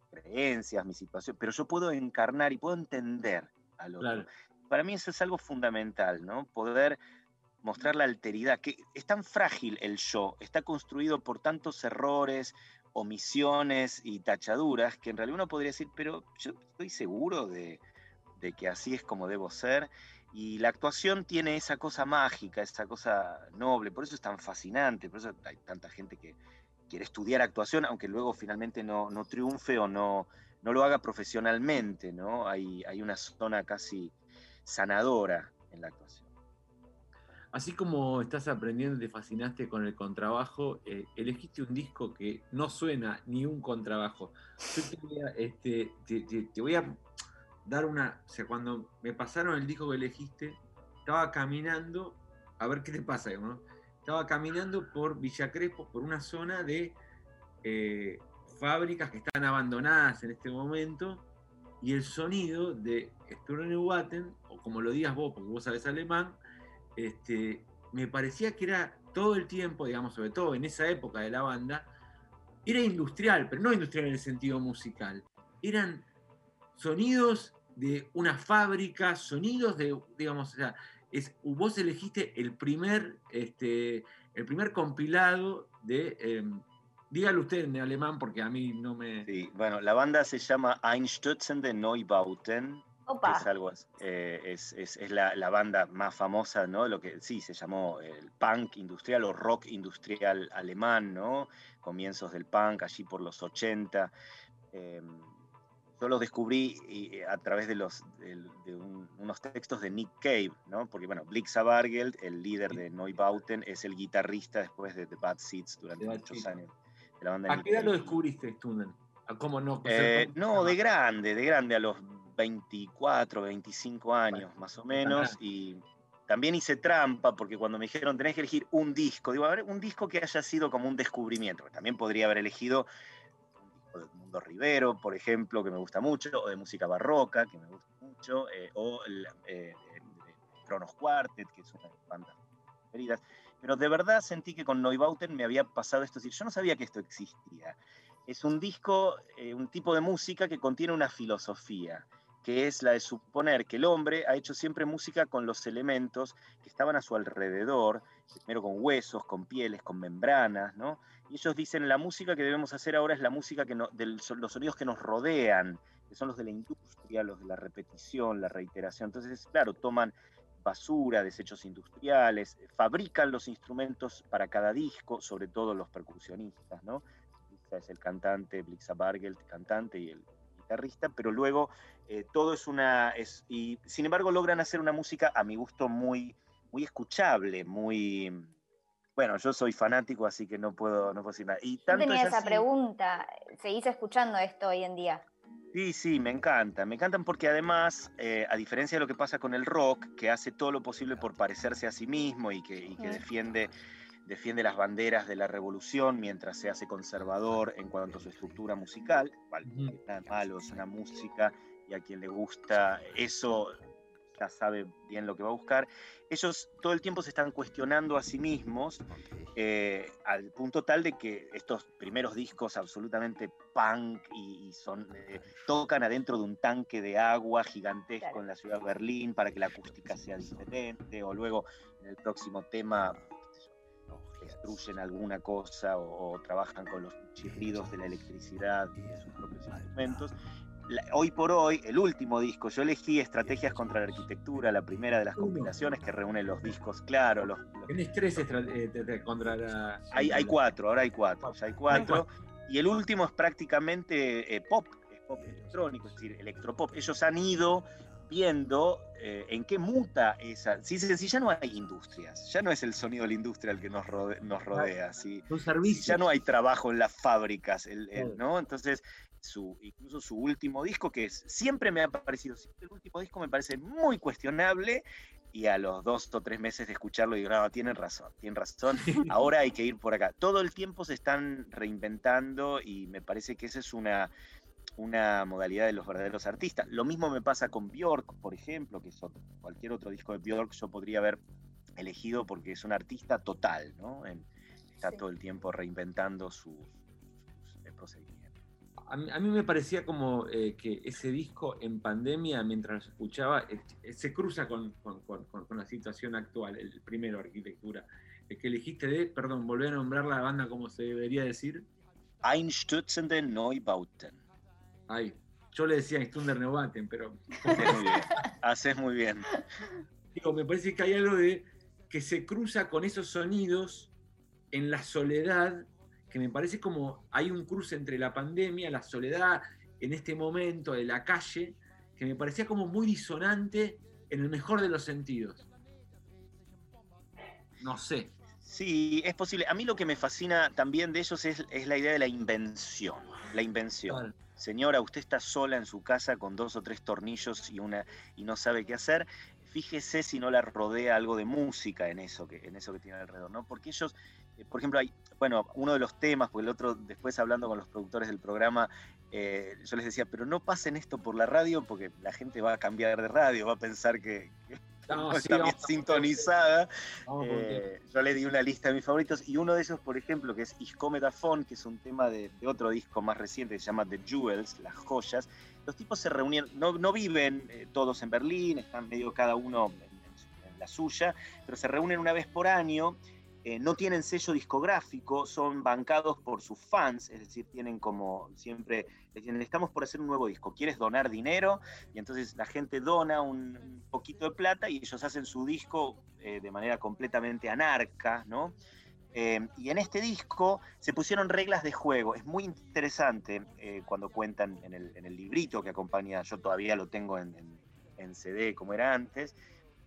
creencias, mi situación, pero yo puedo encarnar y puedo entender al otro. Para mí eso es algo fundamental, ¿no? Poder mostrar la alteridad, que es tan frágil el yo, está construido por tantos errores, omisiones y tachaduras, que en realidad uno podría decir, pero yo estoy seguro de, de que así es como debo ser. Y la actuación tiene esa cosa mágica, esa cosa noble, por eso es tan fascinante, por eso hay tanta gente que, quiere estudiar actuación, aunque luego finalmente no, no triunfe o no, no lo haga profesionalmente, ¿no? Hay, hay una zona casi sanadora en la actuación. Así como estás aprendiendo y te fascinaste con el contrabajo, eh, elegiste un disco que no suena ni un contrabajo. Yo te voy, a, este, te, voy a dar una. O sea, cuando me pasaron el disco que elegiste, estaba caminando, a ver qué te pasa, ¿no? Estaba caminando por Villa Crespo, por una zona de eh, fábricas que están abandonadas en este momento, y el sonido de Watten, o como lo digas vos, porque vos sabés alemán, este, me parecía que era todo el tiempo, digamos, sobre todo en esa época de la banda, era industrial, pero no industrial en el sentido musical. Eran sonidos de una fábrica, sonidos de, digamos, o sea, es, vos elegiste el primer, este, el primer compilado de. em, dígalo usted en alemán porque a mí no me. Sí, bueno, la banda se llama Einstürzende Neubauten. que Opa. es algo eh, es, es- es la, la banda más famosa, ¿no? Lo que sí se llamó el punk industrial o rock industrial alemán, ¿no? Comienzos del punk allí por los 80. Eh, yo los descubrí eh, a través de, los, del- de un- unos textos de Nick Cave, ¿no? Porque, bueno, Blixa Bargeld, el líder de Neubauten, es el guitarrista después de The Bad Seeds durante The Bad muchos Seeds. años. de la banda ¿A Nick qué edad lo descubriste, Stunden? ¿A ¿Cómo no? Eh, no, de grande, de grande, a los 24, 25 años más o menos. Y también hice trampa porque cuando me dijeron tenés que elegir un disco, digo, a ver, un disco que haya sido como un descubrimiento. También podría haber elegido de Mundo Rivero, por ejemplo, que me gusta mucho, o de música barroca, que me gusta mucho, eh, o el, eh, Kronos Quartet, que es una de mis bandas preferidas. Pero de verdad sentí que con Neubauten me había pasado esto. Es decir, yo no sabía que esto existía. Es un disco, eh, un tipo de música que contiene una filosofía, que es la de suponer que el hombre ha hecho siempre música con los elementos que estaban a su alrededor, primero con huesos, con pieles, con membranas, ¿no? Y ellos dicen, la música que debemos hacer ahora es la música que no, de los sonidos que nos rodean, que son los de la industria, los de la repetición, la reiteración. Entonces, claro, toman basura, desechos industriales, fabrican los instrumentos para cada disco, sobre todo los percusionistas, ¿no? Es el cantante, Blixa Bargeld, cantante y el guitarrista, pero luego eh, todo es una... Es, y sin embargo logran hacer una música a mi gusto muy, muy escuchable, muy... Bueno, yo soy fanático, así que no puedo, no puedo decir nada. Y Yo tanto tenía es esa pregunta. ¿Seguís escuchando esto hoy en día? Sí, sí, me encantan. Me encantan porque además, eh, a diferencia de lo que pasa con el rock, que hace todo lo posible por parecerse a sí mismo y que, y que defiende, defiende las banderas de la revolución mientras se hace conservador en cuanto a su estructura musical, es nada malo, es una música y a quien le gusta eso ya sabe bien lo que va a buscar. Ellos todo el tiempo se están cuestionando a sí mismos eh, al punto tal de que estos primeros discos absolutamente punk y, y son eh, tocan adentro de un tanque de agua gigantesco en la ciudad de Berlín para que la acústica sea diferente o luego en el próximo tema yo, destruyen alguna cosa o, o trabajan con los chirridos de la electricidad de sus propios instrumentos. la- hoy por hoy, el último disco, yo elegí Estrategias contra la Arquitectura, la primera de las compilaciones que reúne los discos, claro, los, los- Tenés tres estra- eh, contra la. hay, hay cuatro, ahora hay cuatro, ya hay cuatro, y el último es prácticamente eh, pop, es pop electrónico, es decir, electropop. Ellos han ido viendo eh, en qué muta esa. Si, si, si ya no hay industrias, ya no es el sonido de la industria el que nos, rode- nos rodea, si, si ya no hay trabajo en las fábricas, el- el- Claro. ¿no? Entonces, su, incluso su último disco, que es, siempre me ha parecido, siempre el último disco me parece muy cuestionable, y a los dos o tres meses de escucharlo digo, no, tienen razón, tienen razón, ahora hay que ir por acá. Todo el tiempo se están reinventando y me parece que esa es una, una modalidad de los verdaderos artistas. Lo mismo me pasa con Bjork, por ejemplo, que es otro- cualquier otro disco de Bjork yo podría haber elegido porque es un artista total, ¿no? En- está todo el tiempo reinventando sus, sus, eh, procedimientos. A mí, a mí me parecía como eh, que ese disco en pandemia, mientras lo escuchaba, eh, se cruza con, con- con- con- con la situación actual, el primero, arquitectura. El que elegiste de, perdón, volver a nombrar la banda como se debería decir. Einstürzende Neubauten. Ay, yo le decía Stunder Neubauten, pero Haces muy bien. Haces muy bien. digo, me parece que hay algo de que se cruza con esos sonidos en la soledad, que me parece como hay un cruce entre la pandemia, la soledad en este momento de la calle, que me parecía como muy disonante en el mejor de los sentidos. No sé. Sí, es posible. A mí lo que me fascina también de ellos es, es la idea de la invención. La invención. Señora, usted está sola en su casa con dos o tres tornillos y, una, y no sabe qué hacer. Fíjese si no la rodea algo de música en eso que, en eso que tiene alrededor, ¿no? Porque ellos, eh, por ejemplo, hay, bueno, uno de los temas, porque el otro, después hablando con los productores del programa, eh, yo les decía, pero no pasen esto por la radio porque la gente va a cambiar de radio, va a pensar que, que No, sí, a- sintonizada. Eh, yo le di una lista de mis favoritos y uno de esos, por ejemplo, que es Iscometafon, que es un tema de, de otro disco más reciente que se llama The Jewels, las joyas. Los tipos se reunieron, no, no viven eh, todos en Berlín, están medio cada uno en, en en la suya, pero se reúnen una vez por año eh, no tienen sello discográfico, son bancados por sus fans, es decir, tienen como siempre, estamos por hacer un nuevo disco, ¿quieres donar dinero? Y entonces la gente dona un, poquito de plata y ellos hacen su disco eh, de manera completamente anarca, ¿no? Eh, y en este disco se pusieron reglas de juego. Es muy interesante cuando cuentan en el, librito que acompaña, yo todavía lo tengo en, en CD como era antes,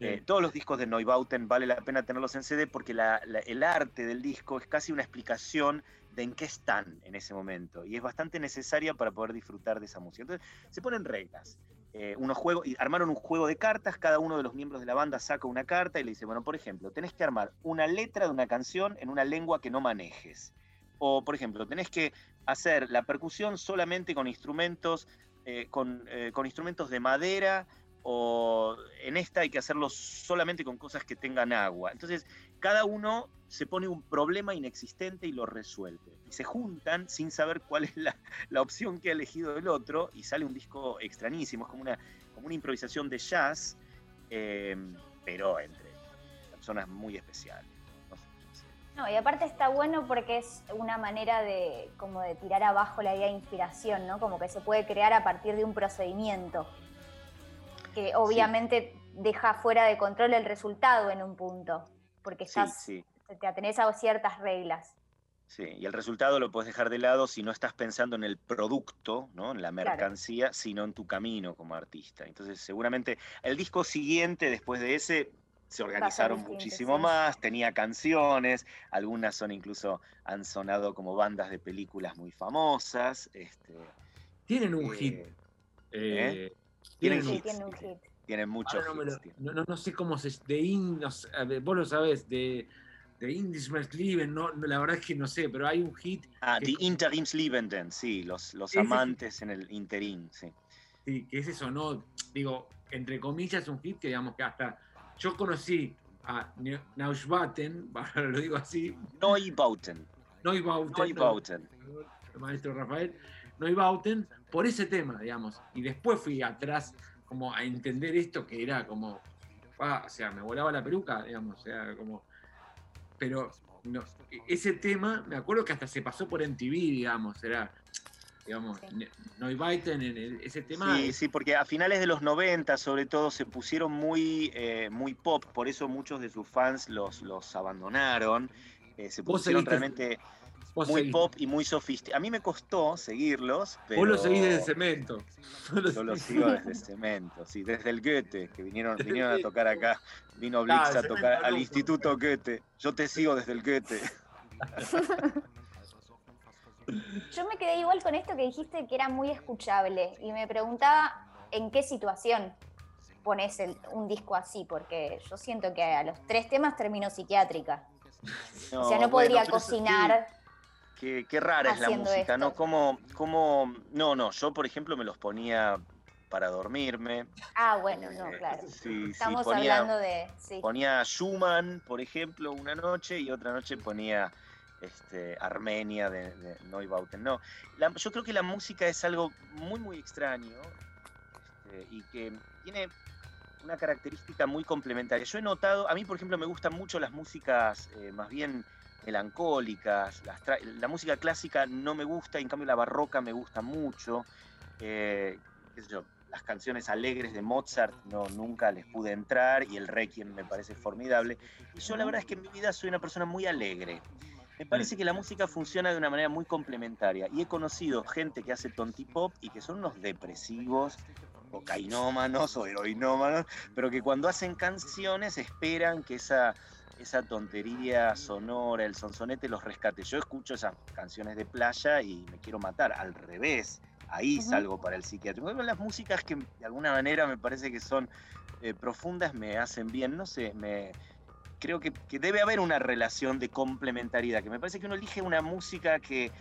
eh, todos los discos de Neubauten vale la pena tenerlos en CD porque el arte del disco es casi una explicación de en qué están en ese momento y es bastante necesaria para poder disfrutar de esa música. Entonces se ponen reglas. Eh, unos y armaron un juego de cartas, cada uno de los miembros de la banda saca una carta y le dice, bueno, por ejemplo, tenés que armar una letra de una canción en una lengua que no manejes. O, por ejemplo, tenés que hacer la percusión solamente con instrumentos, eh, con, con instrumentos de madera o en esta hay que hacerlo solamente con cosas que tengan agua. Entonces, cada uno se pone un problema inexistente y lo resuelve. Y se juntan sin saber cuál es la, opción que ha elegido el otro y sale un disco extrañísimo, es como una, como una improvisación de jazz, eh, pero entre personas muy especiales. No, y aparte está bueno porque es una manera de como de tirar abajo la idea de inspiración, ¿no? Como que se puede crear a partir de un procedimiento que obviamente deja fuera de control el resultado en un punto, porque estás, te atenés a ciertas reglas. Sí, y el resultado lo puedes dejar de lado si no estás pensando en el producto, ¿no? en la mercancía, sino en tu camino como artista. Entonces, seguramente el disco siguiente, después de ese, se organizaron muchísimo más, tenía canciones, algunas son incluso, han sonado como bandas de películas muy famosas. Este, Tienen un hit. ¿eh? eh tienen, hits, tienen, muchos no, no, sé cómo se. De in, vos lo sabés, de, de Indismersleben, no, la verdad es que no sé, pero hay un hit. Ah, The Interimslebenden, sí, los, los amantes en el interim, sí. Sí, que es eso, ¿no? Digo, entre comillas, un hit que digamos que hasta. Yo conocí a Neuschwaten, lo digo así. Neubauten. Neubauten. Neubauten. El maestro Rafael Neubauten por ese tema, digamos. Y después fui atrás como a entender esto que era como, o sea, me volaba la peluca, digamos, o sea, como... Pero no, ese tema, me acuerdo que hasta se pasó por MTV, digamos, era digamos, Neubauten en ese tema. Sí, sí, porque a finales de los 90, sobre todo, se pusieron muy, eh, muy pop, por eso muchos de sus fans los, los abandonaron. Eh, se pusieron realmente muy pop y muy sofisticado. A mí me costó seguirlos, pero... Vos lo seguís desde Cemento. Yo lo sigo desde Cemento, sí, desde el Goethe, que vinieron, vinieron a tocar acá. Vino Blix a tocar al Instituto Goethe. Yo te sigo desde el Goethe. Yo me quedé igual con esto que dijiste que era muy escuchable y me preguntaba en qué situación pones un disco así, porque yo siento que a los tres temas termino psiquiátrica. o sea, no podría cocinar. Qué, rara es la música, ¿no? Como, como, no, no, yo por ejemplo me los ponía para dormirme. Ah, bueno, no, eh, claro. Estamos hablando de. Ponía Schumann, por ejemplo, una noche y otra noche ponía este, Armenia de, Neubauten. No, yo creo que la música es algo muy, muy extraño este, y que tiene una característica muy complementaria. Yo he notado, a mí por ejemplo me gustan mucho las músicas eh, más bien melancólicas, la música clásica no me gusta, en cambio la barroca me gusta mucho. Eh, las canciones alegres de Mozart no, nunca les pude entrar y el Requiem me parece formidable. Y yo la verdad es que en mi vida soy una persona muy alegre. Me parece que la música funciona de una manera muy complementaria y he conocido gente que hace tontipop y que son unos depresivos o cainómanos o heroinómanos, pero que cuando hacen canciones esperan que esa esa tontería sonora, el sonsonete los rescate. Yo escucho esas canciones de playa y me quiero matar, al revés, ahí salgo para el psiquiátrico. las músicas que de alguna manera me parece que son eh, profundas me hacen bien, no sé, me creo que, debe haber una relación de complementariedad, que me parece que uno elige una música que,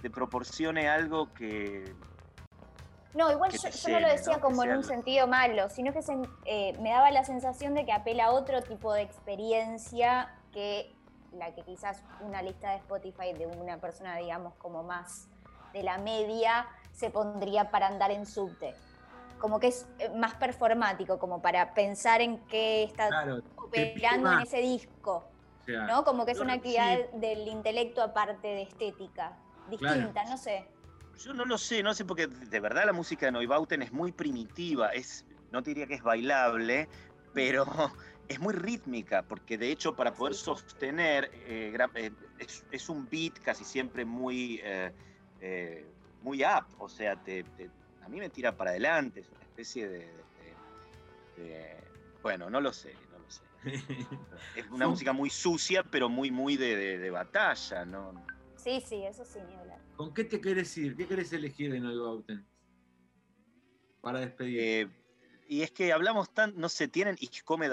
te proporcione algo que, no, igual yo, no lo decía como en un sentido malo, sino que eh, me daba la sensación de que apela a otro tipo de experiencia que la que quizás una lista de Spotify de una persona, digamos, como más de la media, se pondría para andar en subte. Como que es eh, más performático, como para pensar en qué está operando en ese disco. ¿no? Como que es una actividad del intelecto aparte de estética, distinta, no sé. Yo no lo sé, no sé, porque de verdad la música de Neubauten es muy primitiva, es, no te diría que es bailable, pero es muy rítmica, porque de hecho para poder sostener eh, eh, es, un beat casi siempre muy, eh, muy up, o sea, a mí me tira para adelante, es una especie de, bueno, no lo sé, no lo sé. es una música muy sucia, pero muy, muy de, batalla, ¿no? Sí, sí, eso sí, ni hablar. ¿Con qué te querés ir? ¿Qué querés elegir de Neubauten? Para despedir. Eh, y es que hablamos tan, no sé, ¿tienen come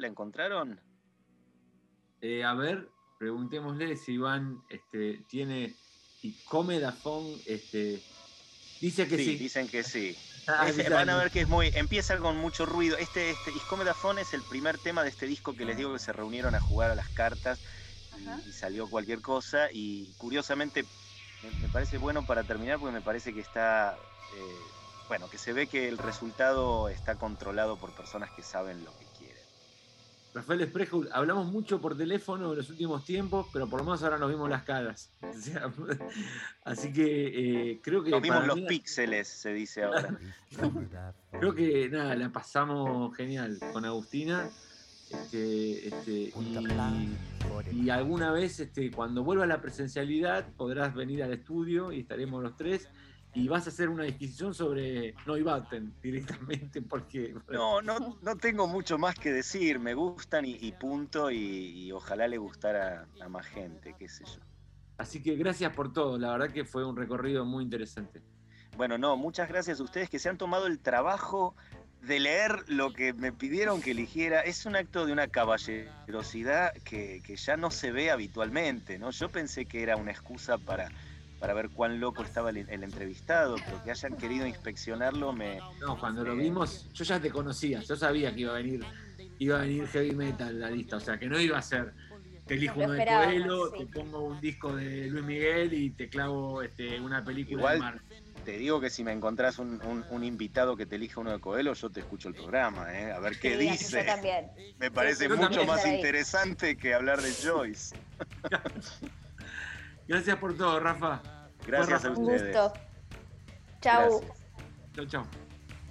¿La encontraron? Eh, a ver, preguntémosle si Iván este, tiene come este, dice que sí. Dicen que sí. Ah, van a ver que es muy. Empieza con mucho ruido. Este, este es el primer tema de este disco que les digo que se reunieron a jugar a las cartas y, salió cualquier cosa. Y curiosamente, me, parece bueno para terminar porque me parece que está. Eh, bueno, que se ve que el resultado está controlado por personas que saben lo que quieren. Rafael Esprejo, hablamos mucho por teléfono en los últimos tiempos, pero por lo menos ahora nos vimos las caras. así que eh, creo que. Nos vimos los píxeles, se dice ahora. creo que nada, la pasamos genial con Agustina. Este, este, y, alguna vez, este, cuando vuelva la presencialidad, podrás venir al estudio y estaremos los tres. Y vas a hacer una disquisición sobre Neubauten directamente, porque. No, no, no tengo mucho más que decir. Me gustan y, punto. Y, ojalá le gustara a más gente, qué sé yo. Así que gracias por todo. La verdad que fue un recorrido muy interesante. Bueno, no, muchas gracias a ustedes que se han tomado el trabajo de leer lo que me pidieron que eligiera es un acto de una caballerosidad que, ya no se ve habitualmente, ¿no? Yo pensé que era una excusa para, para ver cuán loco estaba el, entrevistado, pero que hayan querido inspeccionarlo me... No, cuando lo vimos, yo ya te conocía, yo sabía que iba a venir, iba a venir heavy metal la lista, o sea, que no iba a ser te elijo uno de Coelho, te pongo un disco de Luis Miguel y te clavo este, una película de Mar te digo que si me encontrás un, invitado que te elija uno de Coelho, yo te escucho el programa, ¿eh? a ver qué dice. Me parece mucho más interesante que hablar de Joyce. Gracias por todo, Rafa. Gracias a ustedes. Un gusto. Chau. Chau, chau.